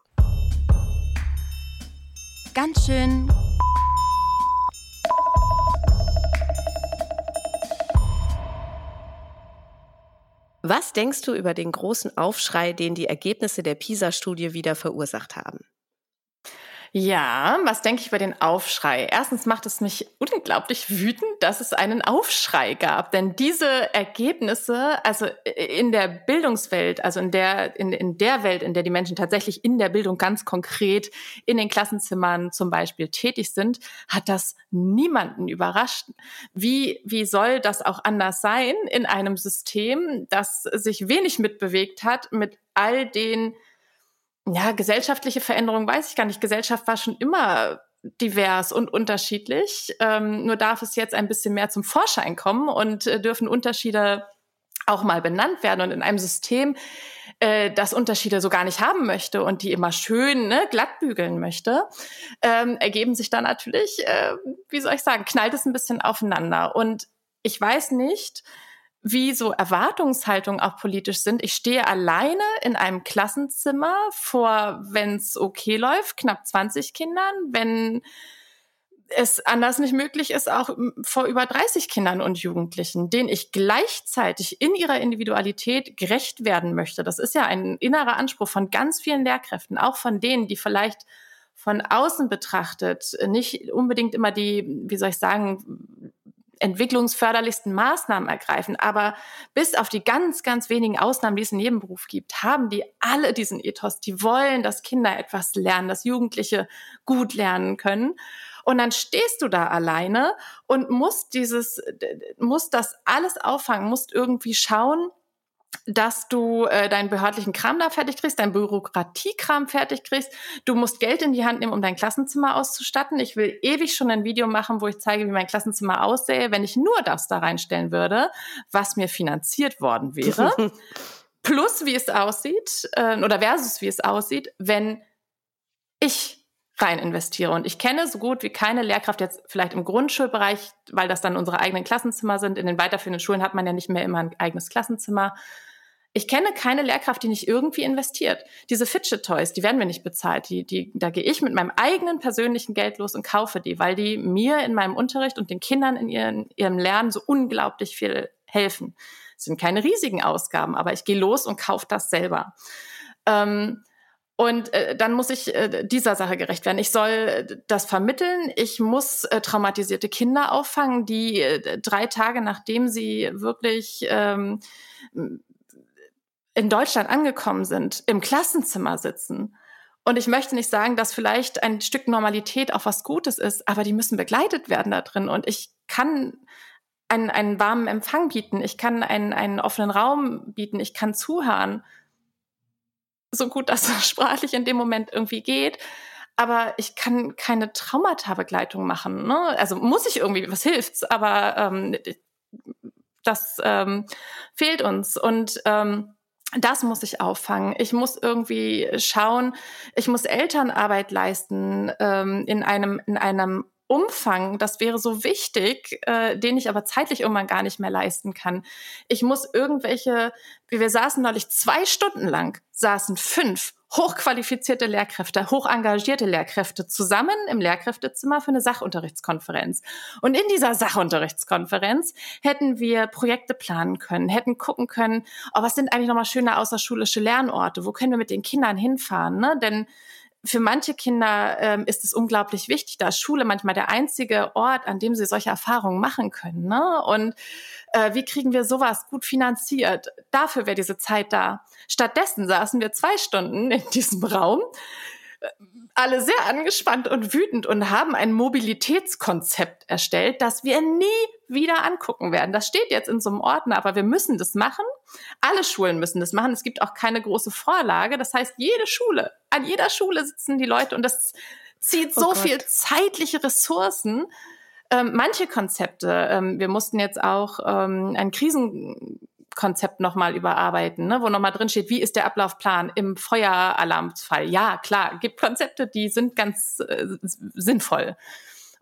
Ganz schön. Was denkst du über den großen Aufschrei, den die Ergebnisse der PISA-Studie wieder verursacht haben? Ja, was denke ich über den Aufschrei? Erstens macht es mich unglaublich wütend, dass es einen Aufschrei gab. Denn diese Ergebnisse, also in der Bildungswelt, also in der, in, in der Welt, in der die Menschen tatsächlich in der Bildung ganz konkret in den Klassenzimmern zum Beispiel tätig sind, hat das niemanden überrascht. Wie, wie soll das auch anders sein in einem System, das sich wenig mitbewegt hat mit all den ja, gesellschaftliche Veränderung weiß ich gar nicht. Gesellschaft war schon immer divers und unterschiedlich. Ähm, nur darf es jetzt ein bisschen mehr zum Vorschein kommen und äh, dürfen Unterschiede auch mal benannt werden. Und in einem System, äh, das Unterschiede so gar nicht haben möchte und die immer schön ne, glatt bügeln möchte, ähm, ergeben sich dann natürlich, äh, wie soll ich sagen, knallt es ein bisschen aufeinander. Und ich weiß nicht, wie so Erwartungshaltungen auch politisch sind. Ich stehe alleine in einem Klassenzimmer vor, wenn es okay läuft, knapp 20 Kindern, wenn es anders nicht möglich ist, auch vor über 30 Kindern und Jugendlichen, denen ich gleichzeitig in ihrer Individualität gerecht werden möchte. Das ist ja ein innerer Anspruch von ganz vielen Lehrkräften, auch von denen, die vielleicht von außen betrachtet nicht unbedingt immer die, wie soll ich sagen, entwicklungsförderlichsten Maßnahmen ergreifen. Aber bis auf die ganz, ganz wenigen Ausnahmen, die es in jedem Beruf gibt, haben die alle diesen Ethos. Die wollen, dass Kinder etwas lernen, dass Jugendliche gut lernen können. Und dann stehst du da alleine und musst dieses, musst das alles auffangen, musst irgendwie schauen, dass du äh, deinen behördlichen Kram da fertig kriegst, deinen Bürokratiekram fertig kriegst. Du musst Geld in die Hand nehmen, um dein Klassenzimmer auszustatten. Ich will ewig schon ein Video machen, wo ich zeige, wie mein Klassenzimmer aussähe, wenn ich nur das da reinstellen würde, was mir finanziert worden wäre. Plus, wie es aussieht, äh, oder versus wie es aussieht, wenn ich rein investiere. Und ich kenne so gut wie keine Lehrkraft jetzt vielleicht im Grundschulbereich, weil das dann unsere eigenen Klassenzimmer sind. In den weiterführenden Schulen hat man ja nicht mehr immer ein eigenes Klassenzimmer. Ich kenne keine Lehrkraft, die nicht irgendwie investiert. Diese Fidget Toys, die werden mir nicht bezahlt. Die, die, da gehe ich mit meinem eigenen persönlichen Geld los und kaufe die, weil die mir in meinem Unterricht und den Kindern in ihren, ihrem Lernen so unglaublich viel helfen. Es sind keine riesigen Ausgaben, aber ich gehe los und kaufe das selber. Ähm, und äh, dann muss ich äh, dieser Sache gerecht werden. Ich soll äh, das vermitteln. Ich muss äh, traumatisierte Kinder auffangen, die äh, drei Tage nachdem sie wirklich ähm, in Deutschland angekommen sind, im Klassenzimmer sitzen. Und ich möchte nicht sagen, dass vielleicht ein Stück Normalität auch was Gutes ist, aber die müssen begleitet werden da drin. Und ich kann einen, einen warmen Empfang bieten, ich kann einen, einen offenen Raum bieten, ich kann zuhören so gut das sprachlich in dem Moment irgendwie geht. Aber ich kann keine Traumata-Begleitung machen. Ne? Also muss ich irgendwie, was hilft's? Aber ähm, das ähm, fehlt uns. Und ähm, das muss ich auffangen. Ich muss irgendwie schauen, ich muss Elternarbeit leisten ähm, in einem, in einem Umfang, das wäre so wichtig, äh, den ich aber zeitlich irgendwann gar nicht mehr leisten kann. Ich muss irgendwelche, wie wir saßen neulich zwei Stunden lang, saßen fünf hochqualifizierte Lehrkräfte, hoch engagierte Lehrkräfte zusammen im Lehrkräftezimmer für eine Sachunterrichtskonferenz. Und in dieser Sachunterrichtskonferenz hätten wir Projekte planen können, hätten gucken können, oh, was sind eigentlich nochmal schöne außerschulische Lernorte, wo können wir mit den Kindern hinfahren, ne? Denn für manche Kinder ähm, ist es unglaublich wichtig. Da ist Schule manchmal der einzige Ort, an dem sie solche Erfahrungen machen können. Ne? Und äh, wie kriegen wir sowas gut finanziert? Dafür wäre diese Zeit da. Stattdessen saßen wir zwei Stunden in diesem Raum, alle sehr angespannt und wütend und haben ein Mobilitätskonzept erstellt, das wir nie wieder angucken werden. Das steht jetzt in so einem Ordner, aber wir müssen das machen. Alle Schulen müssen das machen. Es gibt auch keine große Vorlage. Das heißt, jede Schule, an jeder Schule sitzen die Leute und das zieht oh so oh viel zeitliche Ressourcen. Ähm, manche Konzepte, ähm, wir mussten jetzt auch ähm, ein Krisen Konzept nochmal überarbeiten, ne? wo nochmal drin steht, wie ist der Ablaufplan im Feueralarmfall. Ja, klar, gibt Konzepte, die sind ganz äh, sinnvoll.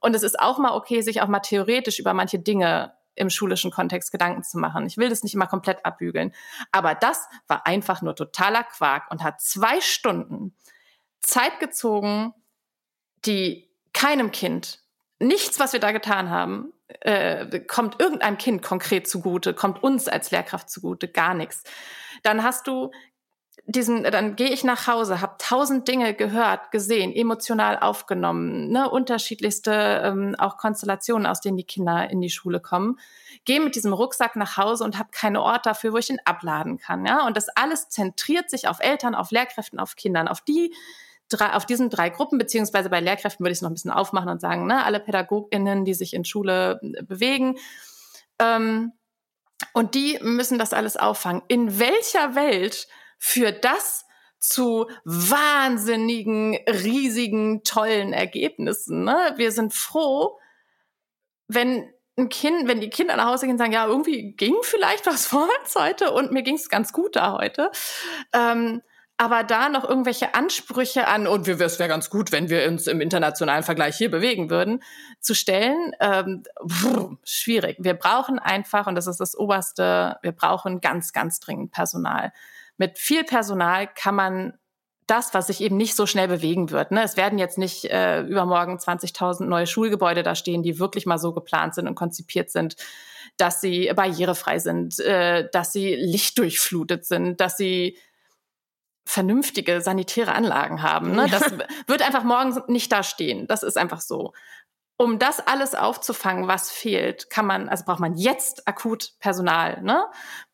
Und es ist auch mal okay, sich auch mal theoretisch über manche Dinge im schulischen Kontext Gedanken zu machen. Ich will das nicht immer komplett abbügeln. Aber das war einfach nur totaler Quark und hat zwei Stunden Zeit gezogen, die keinem Kind, nichts, was wir da getan haben, äh, kommt irgendeinem Kind konkret zugute, kommt uns als Lehrkraft zugute, gar nichts. Dann hast du diesen, dann gehe ich nach Hause, habe tausend Dinge gehört, gesehen, emotional aufgenommen, ne, unterschiedlichste ähm, auch Konstellationen, aus denen die Kinder in die Schule kommen, gehe mit diesem Rucksack nach Hause und habe keinen Ort dafür, wo ich ihn abladen kann. Ja, und das alles zentriert sich auf Eltern, auf Lehrkräften, auf Kindern, auf die drei, auf diesen drei Gruppen, beziehungsweise bei Lehrkräften würde ich es noch ein bisschen aufmachen und sagen, ne, alle PädagogInnen, die sich in Schule äh, bewegen. Ähm, und die müssen das alles auffangen. In welcher Welt führt das zu wahnsinnigen, riesigen, tollen Ergebnissen? Ne? Wir sind froh, wenn ein Kind, wenn die Kinder nach Hause gehen und sagen, ja, irgendwie ging vielleicht was vorwärts heute und mir ging es ganz gut da heute. Ähm, aber da noch irgendwelche Ansprüche an, und es wäre ganz gut, wenn wir uns im internationalen Vergleich hier bewegen würden, zu stellen, ähm, brr, schwierig. Wir brauchen einfach, und das ist das Oberste, wir brauchen ganz, ganz dringend Personal. Mit viel Personal kann man das, was sich eben nicht so schnell bewegen wird. Ne? Es werden jetzt nicht äh, übermorgen 20.000 neue Schulgebäude da stehen, die wirklich mal so geplant sind und konzipiert sind, dass sie barrierefrei sind, äh, dass sie lichtdurchflutet sind, dass sie vernünftige sanitäre Anlagen haben. Ne? Das wird einfach morgen nicht da stehen. Das ist einfach so. Um das alles aufzufangen, was fehlt, kann man, also braucht man jetzt akut Personal. Ne?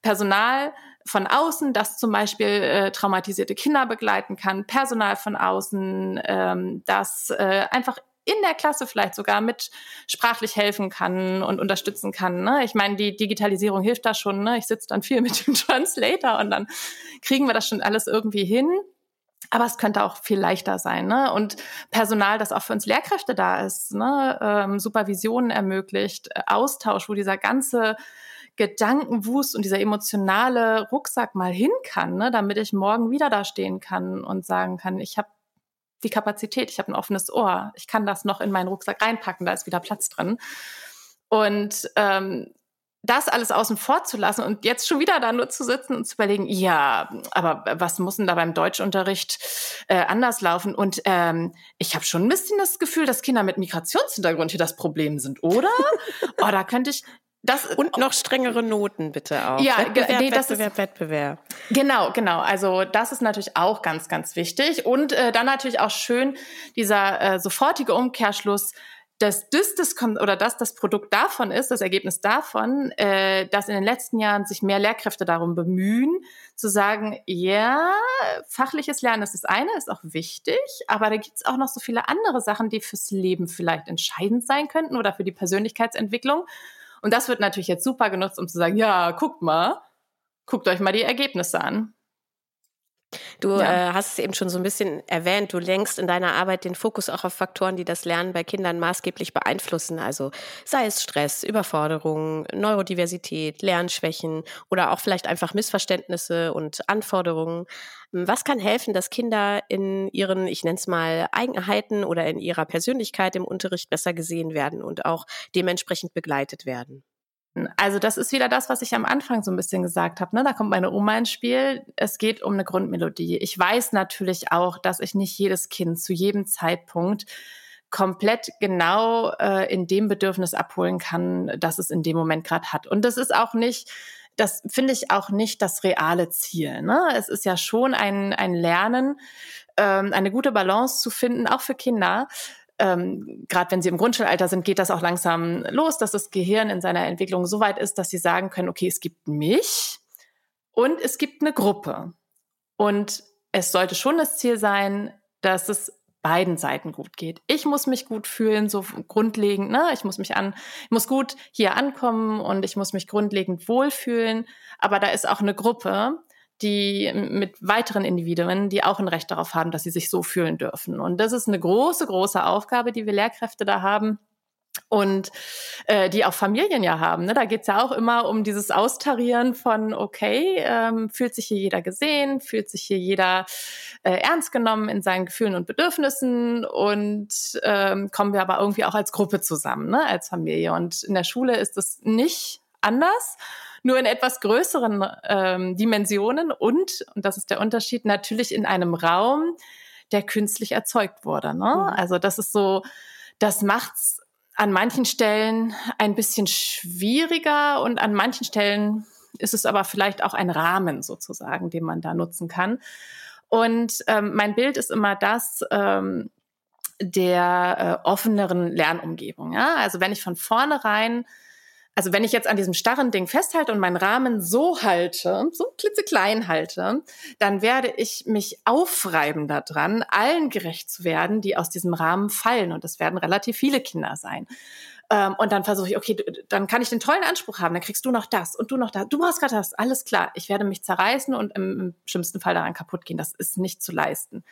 Personal, von außen, das zum Beispiel äh, traumatisierte Kinder begleiten kann, Personal von außen, ähm, das äh, einfach in der Klasse vielleicht sogar mit sprachlich helfen kann und unterstützen kann. Ne? Ich meine, die Digitalisierung hilft da schon. Ne? Ich sitze dann viel mit dem Translator und dann kriegen wir das schon alles irgendwie hin. Aber es könnte auch viel leichter sein. Ne? Und Personal, das auch für uns Lehrkräfte da ist, ne? ähm, Supervisionen ermöglicht, äh, Austausch, wo dieser ganze Gedankenwust und dieser emotionale Rucksack mal hin kann, ne, damit ich morgen wieder da stehen kann und sagen kann, ich habe die Kapazität, ich habe ein offenes Ohr, ich kann das noch in meinen Rucksack reinpacken, da ist wieder Platz drin. Und ähm, das alles außen vor zu lassen und jetzt schon wieder da nur zu sitzen und zu überlegen, ja, aber was muss denn da beim Deutschunterricht äh, anders laufen? Und ähm, ich habe schon ein bisschen das Gefühl, dass Kinder mit Migrationshintergrund hier das Problem sind, oder? oh, da könnte ich, das, und noch strengere Noten bitte auch. Ja, Wettbewerb, nee, das Wettbewerb, ist, Wettbewerb. Genau, genau. Also das ist natürlich auch ganz, ganz wichtig. Und äh, dann natürlich auch schön dieser äh, sofortige Umkehrschluss, dass das, das kommt oder dass das Produkt davon ist, das Ergebnis davon, äh, dass in den letzten Jahren sich mehr Lehrkräfte darum bemühen, zu sagen, ja, fachliches Lernen ist das eine, ist auch wichtig, aber da gibt's auch noch so viele andere Sachen, die fürs Leben vielleicht entscheidend sein könnten oder für die Persönlichkeitsentwicklung. Und das wird natürlich jetzt super genutzt, um zu sagen, ja, guckt mal, guckt euch mal die Ergebnisse an. Du ja. äh, hast es eben schon so ein bisschen erwähnt, du lenkst in deiner Arbeit den Fokus auch auf Faktoren, die das Lernen bei Kindern maßgeblich beeinflussen. Also sei es Stress, Überforderung, Neurodiversität, Lernschwächen oder auch vielleicht einfach Missverständnisse und Anforderungen. Was kann helfen, dass Kinder in ihren, ich nenne es mal, Eigenheiten oder in ihrer Persönlichkeit im Unterricht besser gesehen werden und auch dementsprechend begleitet werden? Also das ist wieder das, was ich am Anfang so ein bisschen gesagt habe. Ne? Da kommt meine Oma ins Spiel. Es geht um eine Grundmelodie. Ich weiß natürlich auch, dass ich nicht jedes Kind zu jedem Zeitpunkt komplett genau äh, in dem Bedürfnis abholen kann, das es in dem Moment gerade hat. Und das ist auch nicht, das finde ich auch nicht das reale Ziel. Ne? Es ist ja schon ein, ein Lernen, ähm, eine gute Balance zu finden, auch für Kinder, ähm, gerade wenn sie im Grundschulalter sind, geht das auch langsam los, dass das Gehirn in seiner Entwicklung so weit ist, dass sie sagen können, okay, es gibt mich und es gibt eine Gruppe. Und es sollte schon das Ziel sein, dass es beiden Seiten gut geht. Ich muss mich gut fühlen, so grundlegend, ne? Ich muss mich an, ich muss gut hier ankommen und ich muss mich grundlegend wohlfühlen. Aber da ist auch eine Gruppe, die mit weiteren Individuen, die auch ein Recht darauf haben, dass sie sich so fühlen dürfen. Und das ist eine große, große Aufgabe, die wir Lehrkräfte da haben und äh, die auch Familien ja haben. Ne? Da geht's ja auch immer um dieses Austarieren von, okay, ähm, fühlt sich hier jeder gesehen, fühlt sich hier jeder äh, ernst genommen in seinen Gefühlen und Bedürfnissen und ähm, kommen wir aber irgendwie auch als Gruppe zusammen, ne? als Familie. Und in der Schule ist es nicht anders nur in etwas größeren ähm, Dimensionen und, und das ist der Unterschied, natürlich in einem Raum, der künstlich erzeugt wurde. Ne? Mhm. Also das ist so, das macht's an manchen Stellen ein bisschen schwieriger und an manchen Stellen ist es aber vielleicht auch ein Rahmen sozusagen, den man da nutzen kann. Und ähm, mein Bild ist immer das, ähm, der äh, offeneren Lernumgebung. Ja? Also wenn ich von vornherein also wenn ich jetzt an diesem starren Ding festhalte und meinen Rahmen so halte, so klitzeklein halte, dann werde ich mich aufreiben daran, allen gerecht zu werden, die aus diesem Rahmen fallen. Und das werden relativ viele Kinder sein. Ähm, und dann versuche ich, okay, dann kann ich den tollen Anspruch haben, dann kriegst du noch das und du noch das. Du brauchst gerade das, alles klar. Ich werde mich zerreißen und im, im schlimmsten Fall daran kaputt gehen. Das ist nicht zu leisten.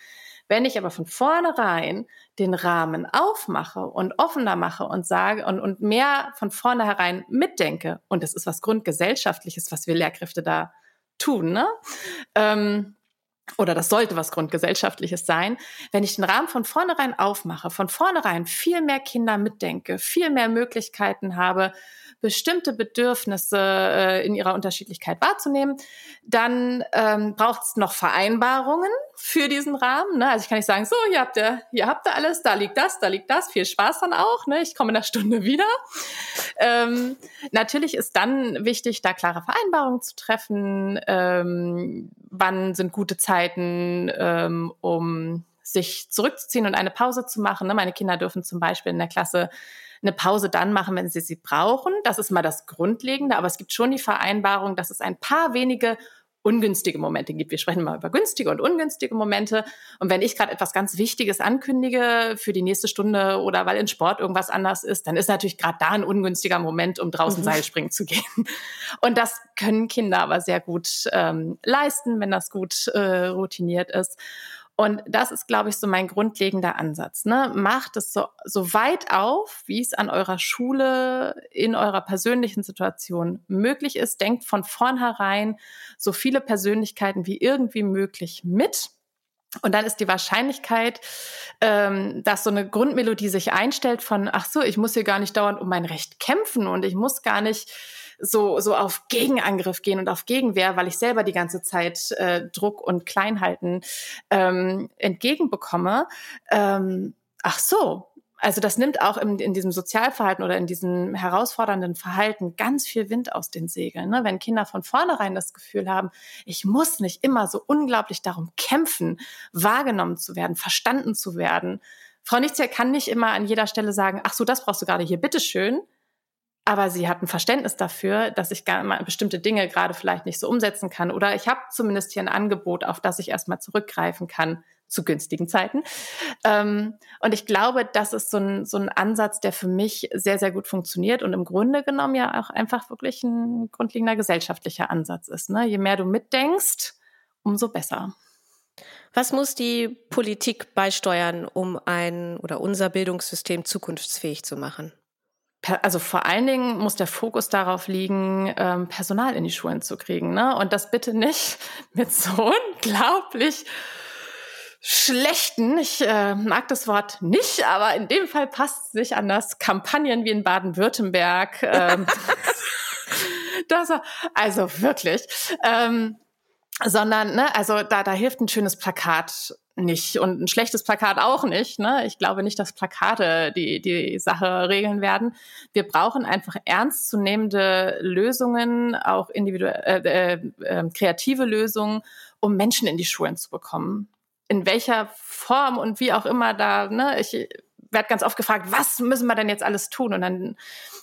Wenn ich aber von vornherein den Rahmen aufmache und offener mache und sage und, und mehr von vornherein mitdenke, und das ist was Grundgesellschaftliches, was wir Lehrkräfte da tun, ne? Ähm, oder das sollte was Grundgesellschaftliches sein, wenn ich den Rahmen von vornherein aufmache, von vornherein viel mehr Kinder mitdenke, viel mehr Möglichkeiten habe, bestimmte Bedürfnisse äh, in ihrer Unterschiedlichkeit wahrzunehmen, dann ähm, braucht es noch Vereinbarungen für diesen Rahmen. Ne? Also ich kann nicht sagen, so, hier habt ihr, hier habt ihr alles, da liegt das, da liegt das, viel Spaß dann auch. Ne? Ich komme in einer Stunde wieder. Ähm, natürlich ist dann wichtig, da klare Vereinbarungen zu treffen. Ähm, wann sind gute Zeiten, ähm, um sich zurückzuziehen und eine Pause zu machen. Ne? Meine Kinder dürfen zum Beispiel in der Klasse eine Pause dann machen, wenn sie sie brauchen. Das ist mal das Grundlegende. Aber es gibt schon die Vereinbarung, dass es ein paar wenige ungünstige Momente gibt. Wir sprechen mal über günstige und ungünstige Momente. Und wenn ich gerade etwas ganz Wichtiges ankündige für die nächste Stunde oder weil in Sport irgendwas anders ist, dann ist natürlich gerade da ein ungünstiger Moment, um draußen mhm. Seilspringen zu gehen. Und das können Kinder aber sehr gut ähm, leisten, wenn das gut äh, routiniert ist. Und das ist, glaube ich, so mein grundlegender Ansatz. Ne? Macht es so, so weit auf, wie es an eurer Schule in eurer persönlichen Situation möglich ist. Denkt von vornherein so viele Persönlichkeiten wie irgendwie möglich mit. Und dann ist die Wahrscheinlichkeit, ähm, dass so eine Grundmelodie sich einstellt von, ach so, ich muss hier gar nicht dauernd um mein Recht kämpfen und ich muss gar nicht so, so auf Gegenangriff gehen und auf Gegenwehr, weil ich selber die ganze Zeit äh, Druck und Kleinhalten ähm, entgegenbekomme. Ähm, ach so, also das nimmt auch in, in diesem Sozialverhalten oder in diesem herausfordernden Verhalten ganz viel Wind aus den Segeln. Ne? Wenn Kinder von vornherein das Gefühl haben, ich muss nicht immer so unglaublich darum kämpfen, wahrgenommen zu werden, verstanden zu werden. Frau Nichtzier kann nicht immer an jeder Stelle sagen, ach so, das brauchst du gerade hier, bitteschön, aber sie hat ein Verständnis dafür, dass ich gar bestimmte Dinge gerade vielleicht nicht so umsetzen kann. Oder ich habe zumindest hier ein Angebot, auf das ich erstmal zurückgreifen kann zu günstigen Zeiten. Ähm, und ich glaube, das ist so ein, so ein Ansatz, der für mich sehr, sehr gut funktioniert und im Grunde genommen ja auch einfach wirklich ein grundlegender gesellschaftlicher Ansatz ist. Ne? Je mehr du mitdenkst, umso besser. Was muss die Politik beisteuern, um ein oder unser Bildungssystem zukunftsfähig zu machen? Also vor allen Dingen muss der Fokus darauf liegen, ähm, Personal in die Schulen zu kriegen. Ne? Und das bitte nicht mit so unglaublich schlechten, ich äh, mag das Wort nicht, aber in dem Fall passt es nicht anders, Kampagnen wie in Baden-Württemberg. Ähm, das, also wirklich. Ähm, sondern, ne, also da, da hilft ein schönes Plakat nicht und ein schlechtes Plakat auch nicht. Ne? Ich glaube nicht, dass Plakate die, die Sache regeln werden. Wir brauchen einfach ernstzunehmende Lösungen, auch individuell, äh, äh, äh, kreative Lösungen, um Menschen in die Schulen zu bekommen. In welcher Form und wie auch immer da, ne, ich werde ganz oft gefragt, was müssen wir denn jetzt alles tun? Und dann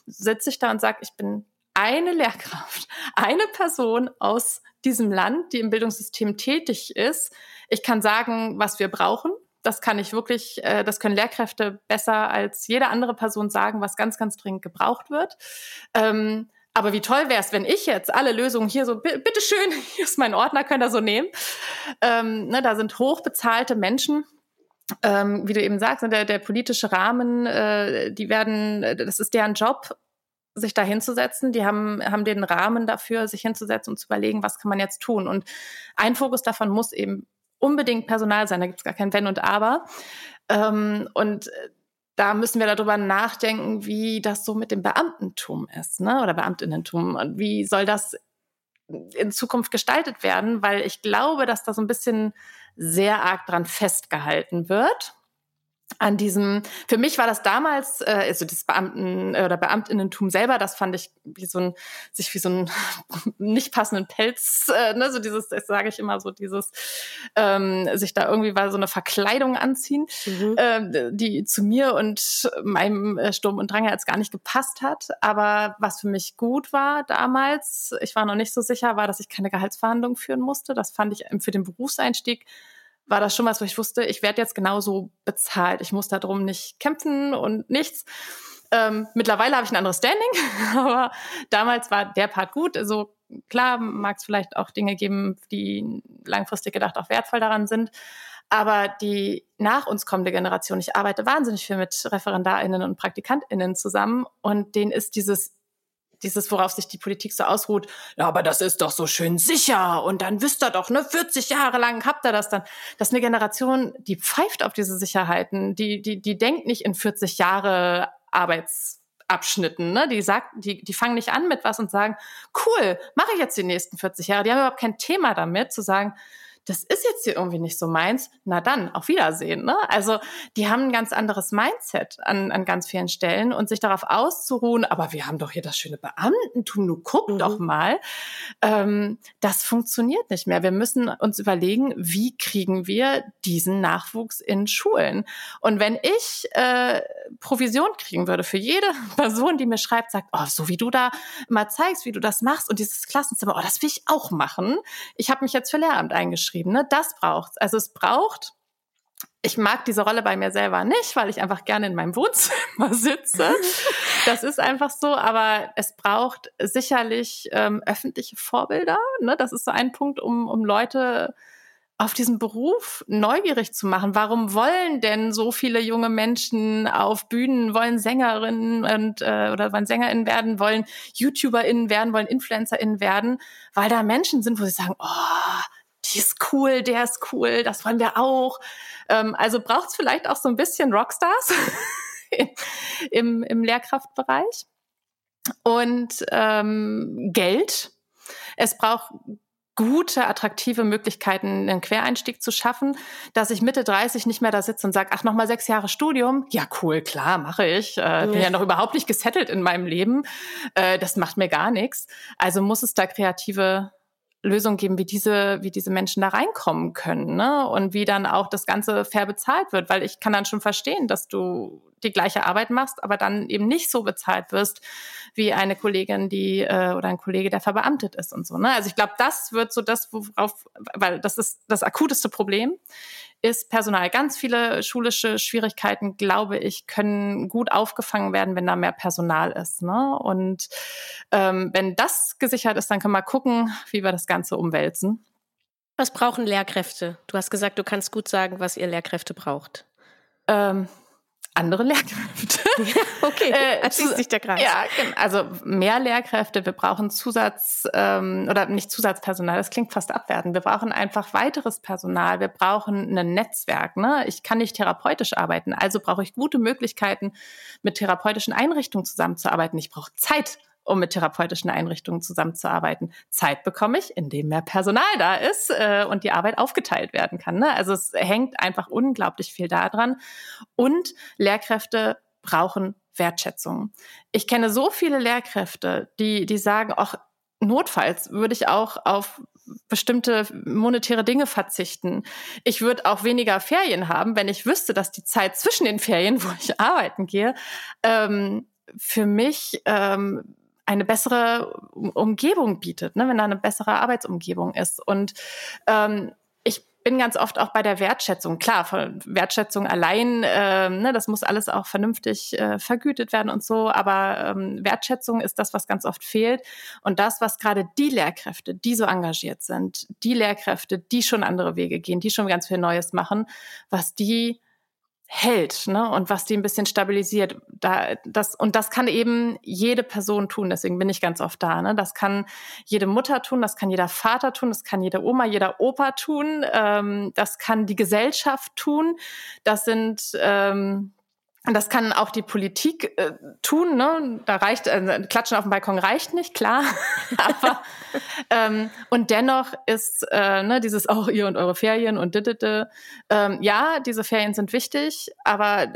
sitze ich da und sage, ich bin eine Lehrkraft, eine Person aus diesem Land, die im Bildungssystem tätig ist. Ich kann sagen, was wir brauchen. Das kann ich wirklich, äh, das können Lehrkräfte besser als jede andere Person sagen, was ganz, ganz dringend gebraucht wird. Ähm, aber wie toll wäre es, wenn ich jetzt alle Lösungen hier so, bitteschön, hier ist mein Ordner, könnt ihr so nehmen. Ähm, ne, da sind hochbezahlte Menschen, ähm, wie du eben sagst, ne, der, der politische Rahmen, äh, die werden, das ist deren Job, sich da hinzusetzen. Die haben, haben den Rahmen dafür, sich hinzusetzen und zu überlegen, was kann man jetzt tun. Und ein Fokus davon muss eben unbedingt Personal sein. Da gibt es gar kein Wenn und Aber. Ähm, und da müssen wir darüber nachdenken, wie das so mit dem Beamtentum ist, ne? Oder Beamtinnentum. Und wie soll das in Zukunft gestaltet werden? Weil ich glaube, dass da so ein bisschen sehr arg dran festgehalten wird an diesem, für mich war das damals, äh, also das Beamten äh, oder Beamtinnentum selber, das fand ich wie so ein, sich wie so ein nicht passenden Pelz, äh, ne, so dieses, das sage ich immer so, dieses, ähm, sich da irgendwie war so eine Verkleidung anziehen, mhm. äh, die zu mir und meinem äh, Sturm und Drang jetzt gar nicht gepasst hat. Aber was für mich gut war damals, ich war noch nicht so sicher, war, dass ich keine Gehaltsverhandlungen führen musste. Das fand ich für den Berufseinstieg war das schon was, wo ich wusste, ich werde jetzt genauso bezahlt. Ich muss darum nicht kämpfen und nichts. Ähm, mittlerweile habe ich ein anderes Standing, aber damals war der Part gut. Also klar mag es vielleicht auch Dinge geben, die langfristig gedacht auch wertvoll daran sind. Aber die nach uns kommende Generation, ich arbeite wahnsinnig viel mit ReferendarInnen und PraktikantInnen zusammen und denen ist dieses dieses, worauf sich die Politik so ausruht, ja, aber das ist doch so schön sicher und dann wisst ihr doch, ne, 40 Jahre lang habt ihr das dann. Das ist eine Generation, die pfeift auf diese Sicherheiten, die, die, die denkt nicht in 40 Jahre Arbeitsabschnitten, ne? Die sagt, die, die fangen nicht an mit was und sagen, cool, mache ich jetzt die nächsten 40 Jahre. Die haben überhaupt kein Thema damit, zu sagen, das ist jetzt hier irgendwie nicht so meins, na dann, auf Wiedersehen. Ne? Also die haben ein ganz anderes Mindset an, an ganz vielen Stellen und sich darauf auszuruhen, aber wir haben doch hier das schöne Beamtentum, du guck mhm. doch mal. Ähm, das funktioniert nicht mehr. Wir müssen uns überlegen, wie kriegen wir diesen Nachwuchs in Schulen? Und wenn ich äh, Provision kriegen würde für jede Person, die mir schreibt, sagt, oh, so wie du da mal zeigst, wie du das machst und dieses Klassenzimmer, oh, das will ich auch machen. Ich habe mich jetzt für Lehramt eingeschrieben. Ne? Das braucht's. Also es braucht ich mag diese Rolle bei mir selber nicht, weil ich einfach gerne in meinem Wohnzimmer sitze. Das ist einfach so, aber es braucht sicherlich ähm, öffentliche Vorbilder. Ne? Das ist so ein Punkt, um, um Leute auf diesen Beruf neugierig zu machen. Warum wollen denn so viele junge Menschen auf Bühnen, wollen Sängerinnen und äh, oder wollen SängerInnen werden, wollen YouTuberInnen werden, wollen InfluencerInnen werden, weil da Menschen sind, wo sie sagen, oh, die ist cool, der ist cool, das wollen wir auch. Ähm, also braucht es vielleicht auch so ein bisschen Rockstars im, im Lehrkraftbereich und ähm, Geld. Es braucht gute, attraktive Möglichkeiten, einen Quereinstieg zu schaffen, dass ich Mitte 30 nicht mehr da sitze und sage, ach, noch mal sechs Jahre Studium? Ja, cool, klar, mache ich. Äh, bin ja noch überhaupt nicht gesettelt in meinem Leben. Äh, das macht mir gar nichts. Also muss es da kreative Lösungen geben, wie diese, wie diese Menschen da reinkommen können, ne? Und wie dann auch das Ganze fair bezahlt wird, weil ich kann dann schon verstehen, dass du die gleiche Arbeit machst, aber dann eben nicht so bezahlt wirst wie eine Kollegin, die äh, oder ein Kollege, der verbeamtet ist und so. Ne? Also ich glaube, das wird so das, worauf, weil das ist das akuteste Problem ist Personal. Ganz viele schulische Schwierigkeiten, glaube ich, können gut aufgefangen werden, wenn da mehr Personal ist. Ne? Und ähm, wenn das gesichert ist, dann können wir gucken, wie wir das Ganze umwälzen. Was brauchen Lehrkräfte? Du hast gesagt, du kannst gut sagen, was ihr Lehrkräfte braucht. Ähm, andere Lehrkräfte. okay, äh, schließt sich der Kreis. Ja, also mehr Lehrkräfte. Wir brauchen Zusatz ähm, oder nicht Zusatzpersonal. Das klingt fast abwertend. Wir brauchen einfach weiteres Personal. Wir brauchen ein Netzwerk. Ne? Ich kann nicht therapeutisch arbeiten, also brauche ich gute Möglichkeiten, mit therapeutischen Einrichtungen zusammenzuarbeiten. Ich brauche Zeit um mit therapeutischen Einrichtungen zusammenzuarbeiten. Zeit bekomme ich, indem mehr Personal da ist äh, und die Arbeit aufgeteilt werden kann. Ne? Also es hängt einfach unglaublich viel daran. Und Lehrkräfte brauchen Wertschätzung. Ich kenne so viele Lehrkräfte, die, die sagen, auch notfalls würde ich auch auf bestimmte monetäre Dinge verzichten. Ich würde auch weniger Ferien haben, wenn ich wüsste, dass die Zeit zwischen den Ferien, wo ich arbeiten gehe, ähm, für mich ähm, eine bessere Umgebung bietet, ne, wenn da eine bessere Arbeitsumgebung ist. Und ähm, ich bin ganz oft auch bei der Wertschätzung. Klar, von Wertschätzung allein, ähm, ne, das muss alles auch vernünftig äh, vergütet werden und so, aber ähm, Wertschätzung ist das, was ganz oft fehlt. Und das, was gerade die Lehrkräfte, die so engagiert sind, die Lehrkräfte, die schon andere Wege gehen, die schon ganz viel Neues machen, was die hält ne? und was die ein bisschen stabilisiert. Da, das, und das kann eben jede Person tun, deswegen bin ich ganz oft da. Ne? Das kann jede Mutter tun, das kann jeder Vater tun, das kann jede Oma, jeder Opa tun, ähm, das kann die Gesellschaft tun. Das sind ähm, und das kann auch die Politik äh, tun. Ne? Da reicht äh, Klatschen auf dem Balkon reicht nicht, klar. Aber ähm, und dennoch ist äh, ne, dieses auch ihr und eure Ferien und dittete. Ähm, ja, diese Ferien sind wichtig, aber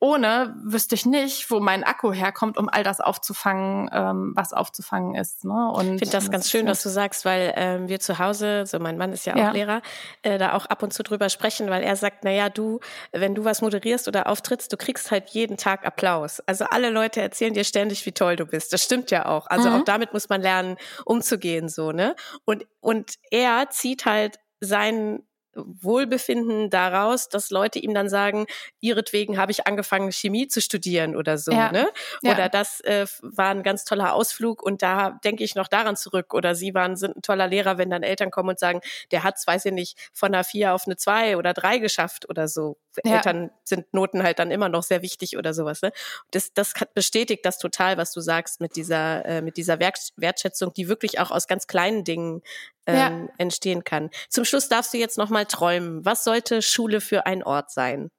ohne wüsste ich nicht, wo mein Akku herkommt, um all das aufzufangen, ähm, was aufzufangen ist. Ne? Und ich finde das ganz schön, was du sagst, weil ähm, wir zu Hause, so mein Mann ist ja auch ja. Lehrer, äh, da auch ab und zu drüber sprechen, weil er sagt, na ja, du, wenn du was moderierst oder auftrittst, du kriegst halt jeden Tag Applaus. Also alle Leute erzählen dir ständig, wie toll du bist. Das stimmt ja auch. Also mhm. auch damit muss man lernen, umzugehen so ne. Und und er zieht halt seinen Wohlbefinden daraus, dass Leute ihm dann sagen, ihretwegen habe ich angefangen, Chemie zu studieren oder so. Ja. Ne? Oder ja. das äh, war ein ganz toller Ausflug und da denke ich noch daran zurück. Oder sie waren, sind ein toller Lehrer, wenn dann Eltern kommen und sagen, der hat, weiß ich nicht, von einer vier auf eine zwei oder drei geschafft oder so. Ja. Eltern sind Noten halt dann immer noch sehr wichtig oder sowas. Ne? Das, das bestätigt das total, was du sagst mit dieser, äh, mit dieser Wertschätzung, die wirklich auch aus ganz kleinen Dingen ähm, ja. entstehen kann. Zum Schluss darfst du jetzt noch mal träumen. Was sollte Schule für ein Ort sein?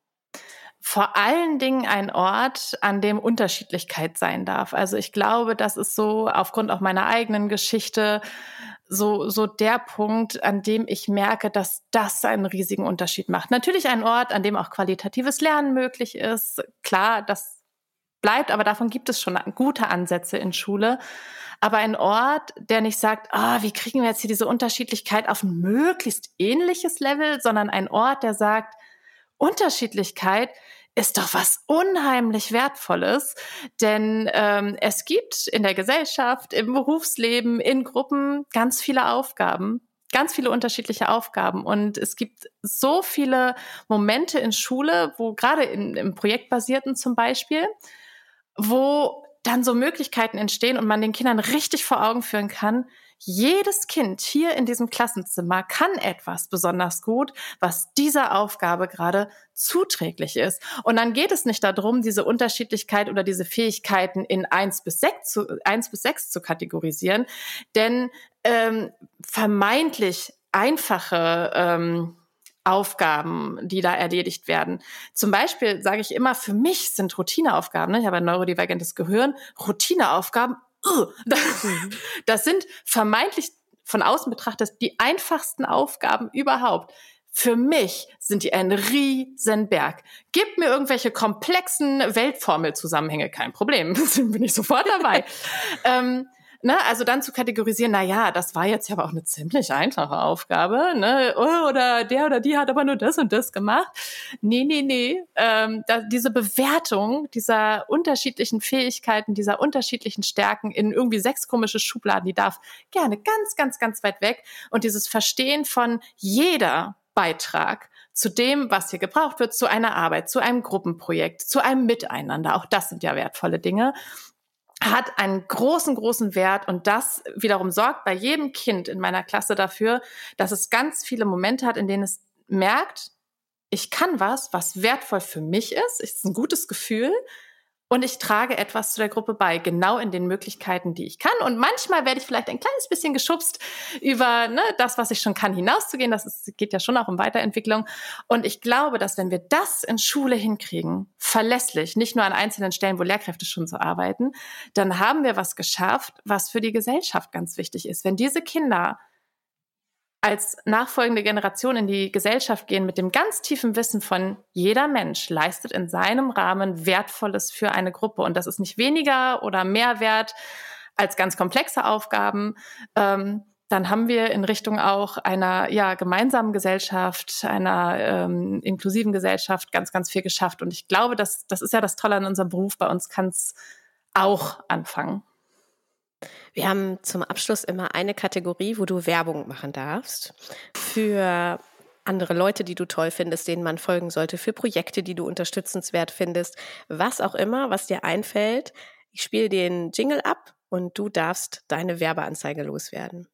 Vor allen Dingen ein Ort, an dem Unterschiedlichkeit sein darf. Also ich glaube, das ist so aufgrund auch meiner eigenen Geschichte so, so der Punkt, an dem ich merke, dass das einen riesigen Unterschied macht. Natürlich ein Ort, an dem auch qualitatives Lernen möglich ist. Klar, das bleibt, aber davon gibt es schon gute Ansätze in Schule. Aber ein Ort, der nicht sagt, ah, wie kriegen wir jetzt hier diese Unterschiedlichkeit auf ein möglichst ähnliches Level, sondern ein Ort, der sagt, Unterschiedlichkeit ist doch was unheimlich Wertvolles, denn ähm, es gibt in der Gesellschaft, im Berufsleben, in Gruppen ganz viele Aufgaben, ganz viele unterschiedliche Aufgaben und es gibt so viele Momente in Schule, wo gerade im Projektbasierten zum Beispiel, wo dann so Möglichkeiten entstehen und man den Kindern richtig vor Augen führen kann, jedes Kind hier in diesem Klassenzimmer kann etwas besonders gut, was dieser Aufgabe gerade zuträglich ist. Und dann geht es nicht darum, diese Unterschiedlichkeit oder diese Fähigkeiten in eins bis sechs zu, eins bis sechs zu kategorisieren, denn ähm, vermeintlich einfache ähm, Aufgaben, die da erledigt werden. Zum Beispiel sage ich immer, für mich sind Routineaufgaben, ne? ich habe ein neurodivergentes Gehirn, Routineaufgaben das sind vermeintlich von außen betrachtet die einfachsten Aufgaben überhaupt. Für mich sind die ein Riesenberg. Gib mir irgendwelche komplexen Weltformelzusammenhänge, kein Problem, bin ich sofort dabei. ähm, Ne, also dann zu kategorisieren, na ja, das war jetzt ja aber auch eine ziemlich einfache Aufgabe, ne? Oh, oder der oder die hat aber nur das und das gemacht. Nee, nee, nee. Ähm, da, diese Bewertung dieser unterschiedlichen Fähigkeiten, dieser unterschiedlichen Stärken in irgendwie sechs komische Schubladen, die darf gerne ganz, ganz, ganz weit weg. Und dieses Verstehen von jeder Beitrag zu dem, was hier gebraucht wird, zu einer Arbeit, zu einem Gruppenprojekt, zu einem Miteinander. Auch das sind ja wertvolle Dinge hat einen großen, großen Wert und das wiederum sorgt bei jedem Kind in meiner Klasse dafür, dass es ganz viele Momente hat, in denen es merkt, ich kann was, was wertvoll für mich ist, ist ein gutes Gefühl und ich trage etwas zu der Gruppe bei, genau in den Möglichkeiten, die ich kann. Und manchmal werde ich vielleicht ein kleines bisschen geschubst über ne, das, was ich schon kann, hinauszugehen. Das ist, geht ja schon auch um Weiterentwicklung. Und ich glaube, dass wenn wir das in Schule hinkriegen, verlässlich, nicht nur an einzelnen Stellen, wo Lehrkräfte schon so arbeiten, dann haben wir was geschafft, was für die Gesellschaft ganz wichtig ist. Wenn diese Kinder als nachfolgende Generation in die Gesellschaft gehen mit dem ganz tiefen Wissen von jeder Mensch leistet in seinem Rahmen Wertvolles für eine Gruppe. Und das ist nicht weniger oder mehr wert als ganz komplexe Aufgaben. Ähm, dann haben wir in Richtung auch einer ja, gemeinsamen Gesellschaft, einer ähm, inklusiven Gesellschaft ganz, ganz viel geschafft. Und ich glaube, das, das ist ja das Tolle an unserem Beruf. Bei uns kann es auch anfangen. Wir haben zum Abschluss immer eine Kategorie, wo du Werbung machen darfst für andere Leute, die du toll findest, denen man folgen sollte, für Projekte, die du unterstützenswert findest, was auch immer, was dir einfällt. Ich spiele den Jingle ab und du darfst deine Werbeanzeige loswerden.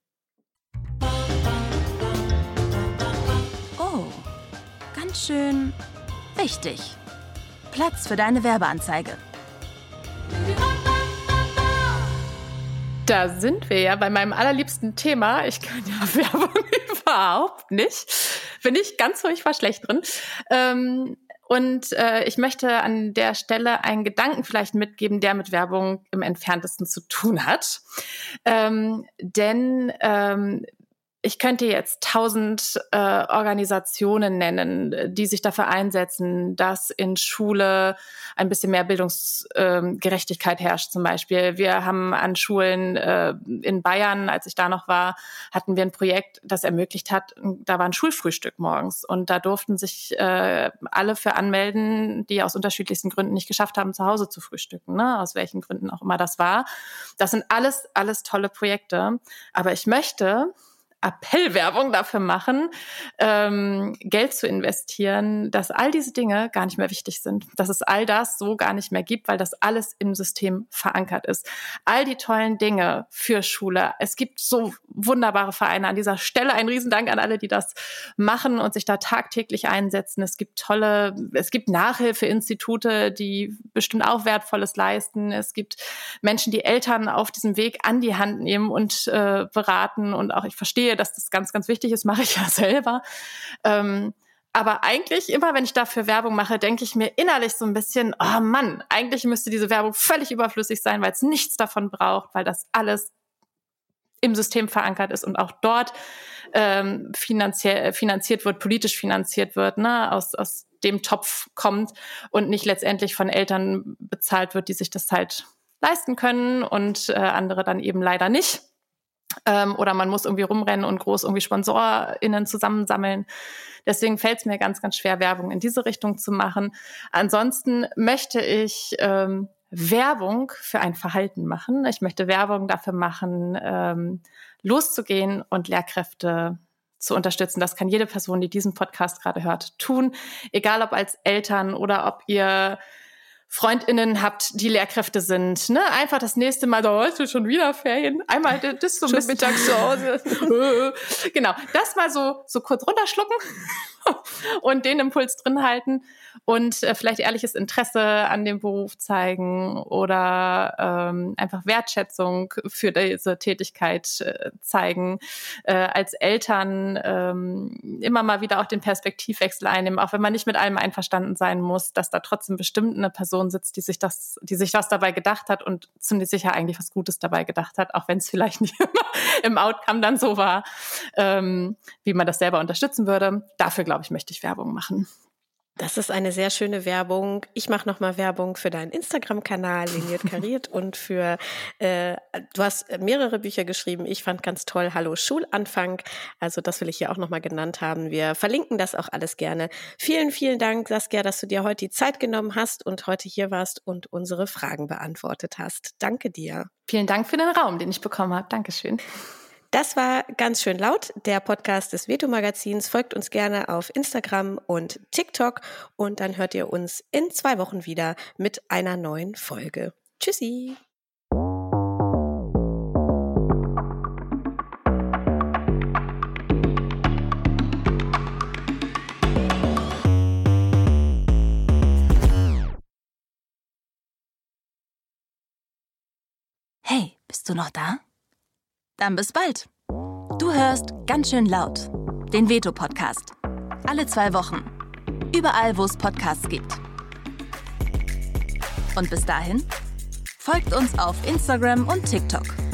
Oh, ganz schön wichtig. Platz für deine Werbeanzeige. Da sind wir ja bei meinem allerliebsten Thema. Ich kann ja Werbung überhaupt nicht. Bin ich ganz furchtbar schlecht drin. Ähm, und äh, ich möchte an der Stelle einen Gedanken vielleicht mitgeben, der mit Werbung im entferntesten zu tun hat. Ähm, denn ähm, ich könnte jetzt tausend äh, Organisationen nennen, die sich dafür einsetzen, dass in Schule ein bisschen mehr Bildungsgerechtigkeit ähm, herrscht. Zum Beispiel, wir haben an Schulen äh, in Bayern, als ich da noch war, hatten wir ein Projekt, das ermöglicht hat, da war ein Schulfrühstück morgens und da durften sich äh, alle für anmelden, die aus unterschiedlichsten Gründen nicht geschafft haben, zu Hause zu frühstücken, ne? aus welchen Gründen auch immer das war. Das sind alles, alles tolle Projekte. Aber ich möchte, Appellwerbung dafür machen, ähm, Geld zu investieren, dass all diese Dinge gar nicht mehr wichtig sind, dass es all das so gar nicht mehr gibt, weil das alles im System verankert ist. All die tollen Dinge für Schule. Es gibt so wunderbare Vereine. An dieser Stelle ein Riesendank an alle, die das machen und sich da tagtäglich einsetzen. Es gibt tolle, es gibt Nachhilfeinstitute, die bestimmt auch Wertvolles leisten. Es gibt Menschen, die Eltern auf diesem Weg an die Hand nehmen und äh, beraten. Und auch ich verstehe, dass das ganz, ganz wichtig ist, mache ich ja selber. Ähm, aber eigentlich, immer wenn ich dafür Werbung mache, denke ich mir innerlich so ein bisschen, oh Mann, eigentlich müsste diese Werbung völlig überflüssig sein, weil es nichts davon braucht, weil das alles im System verankert ist und auch dort ähm, finanziell, finanziert wird, politisch finanziert wird, ne, aus, aus dem Topf kommt und nicht letztendlich von Eltern bezahlt wird, die sich das halt leisten können und äh, andere dann eben leider nicht. Ähm, oder man muss irgendwie rumrennen und groß irgendwie SponsorInnen zusammensammeln. Deswegen fällt es mir ganz, ganz schwer, Werbung in diese Richtung zu machen. Ansonsten möchte ich ähm, Werbung für ein Verhalten machen. Ich möchte Werbung dafür machen, ähm, loszugehen und Lehrkräfte zu unterstützen. Das kann jede Person, die diesen Podcast gerade hört, tun. Egal ob als Eltern oder ob ihr FreundInnen habt, die Lehrkräfte sind, ne? Einfach das nächste Mal, da hast du schon wieder Ferien. Einmal das so mittags zu Hause. genau. Das mal so, so kurz runterschlucken und den Impuls drin halten und äh, vielleicht ehrliches Interesse an dem Beruf zeigen oder ähm, einfach Wertschätzung für diese Tätigkeit äh, zeigen. Äh, als Eltern ähm, immer mal wieder auch den Perspektivwechsel einnehmen, auch wenn man nicht mit allem einverstanden sein muss, dass da trotzdem bestimmt eine Person sitzt, die sich das, die sich was dabei gedacht hat und ziemlich sicher eigentlich was Gutes dabei gedacht hat, auch wenn es vielleicht nicht immer im Outcome dann so war, ähm, wie man das selber unterstützen würde. Dafür, glaube ich, möchte ich Werbung machen. Das ist eine sehr schöne Werbung. Ich mache nochmal Werbung für deinen Instagram-Kanal, Liniert Kariert, und für, äh, du hast mehrere Bücher geschrieben. Ich fand ganz toll Hallo Schulanfang. Also das will ich hier auch nochmal genannt haben. Wir verlinken das auch alles gerne. Vielen, vielen Dank, Saskia, dass du dir heute die Zeit genommen hast und heute hier warst und unsere Fragen beantwortet hast. Danke dir. Vielen Dank für den Raum, den ich bekommen habe. Dankeschön. Das war ganz schön laut, der Podcast des Veto Magazins. Folgt uns gerne auf Instagram und TikTok und dann hört ihr uns in zwei Wochen wieder mit einer neuen Folge. Tschüssi! Hey, bist du noch da? Dann bis bald. Du hörst ganz schön laut. Den Veto-Podcast. Alle zwei Wochen. Überall, wo es Podcasts gibt. Und bis dahin, folgt uns auf Instagram und TikTok.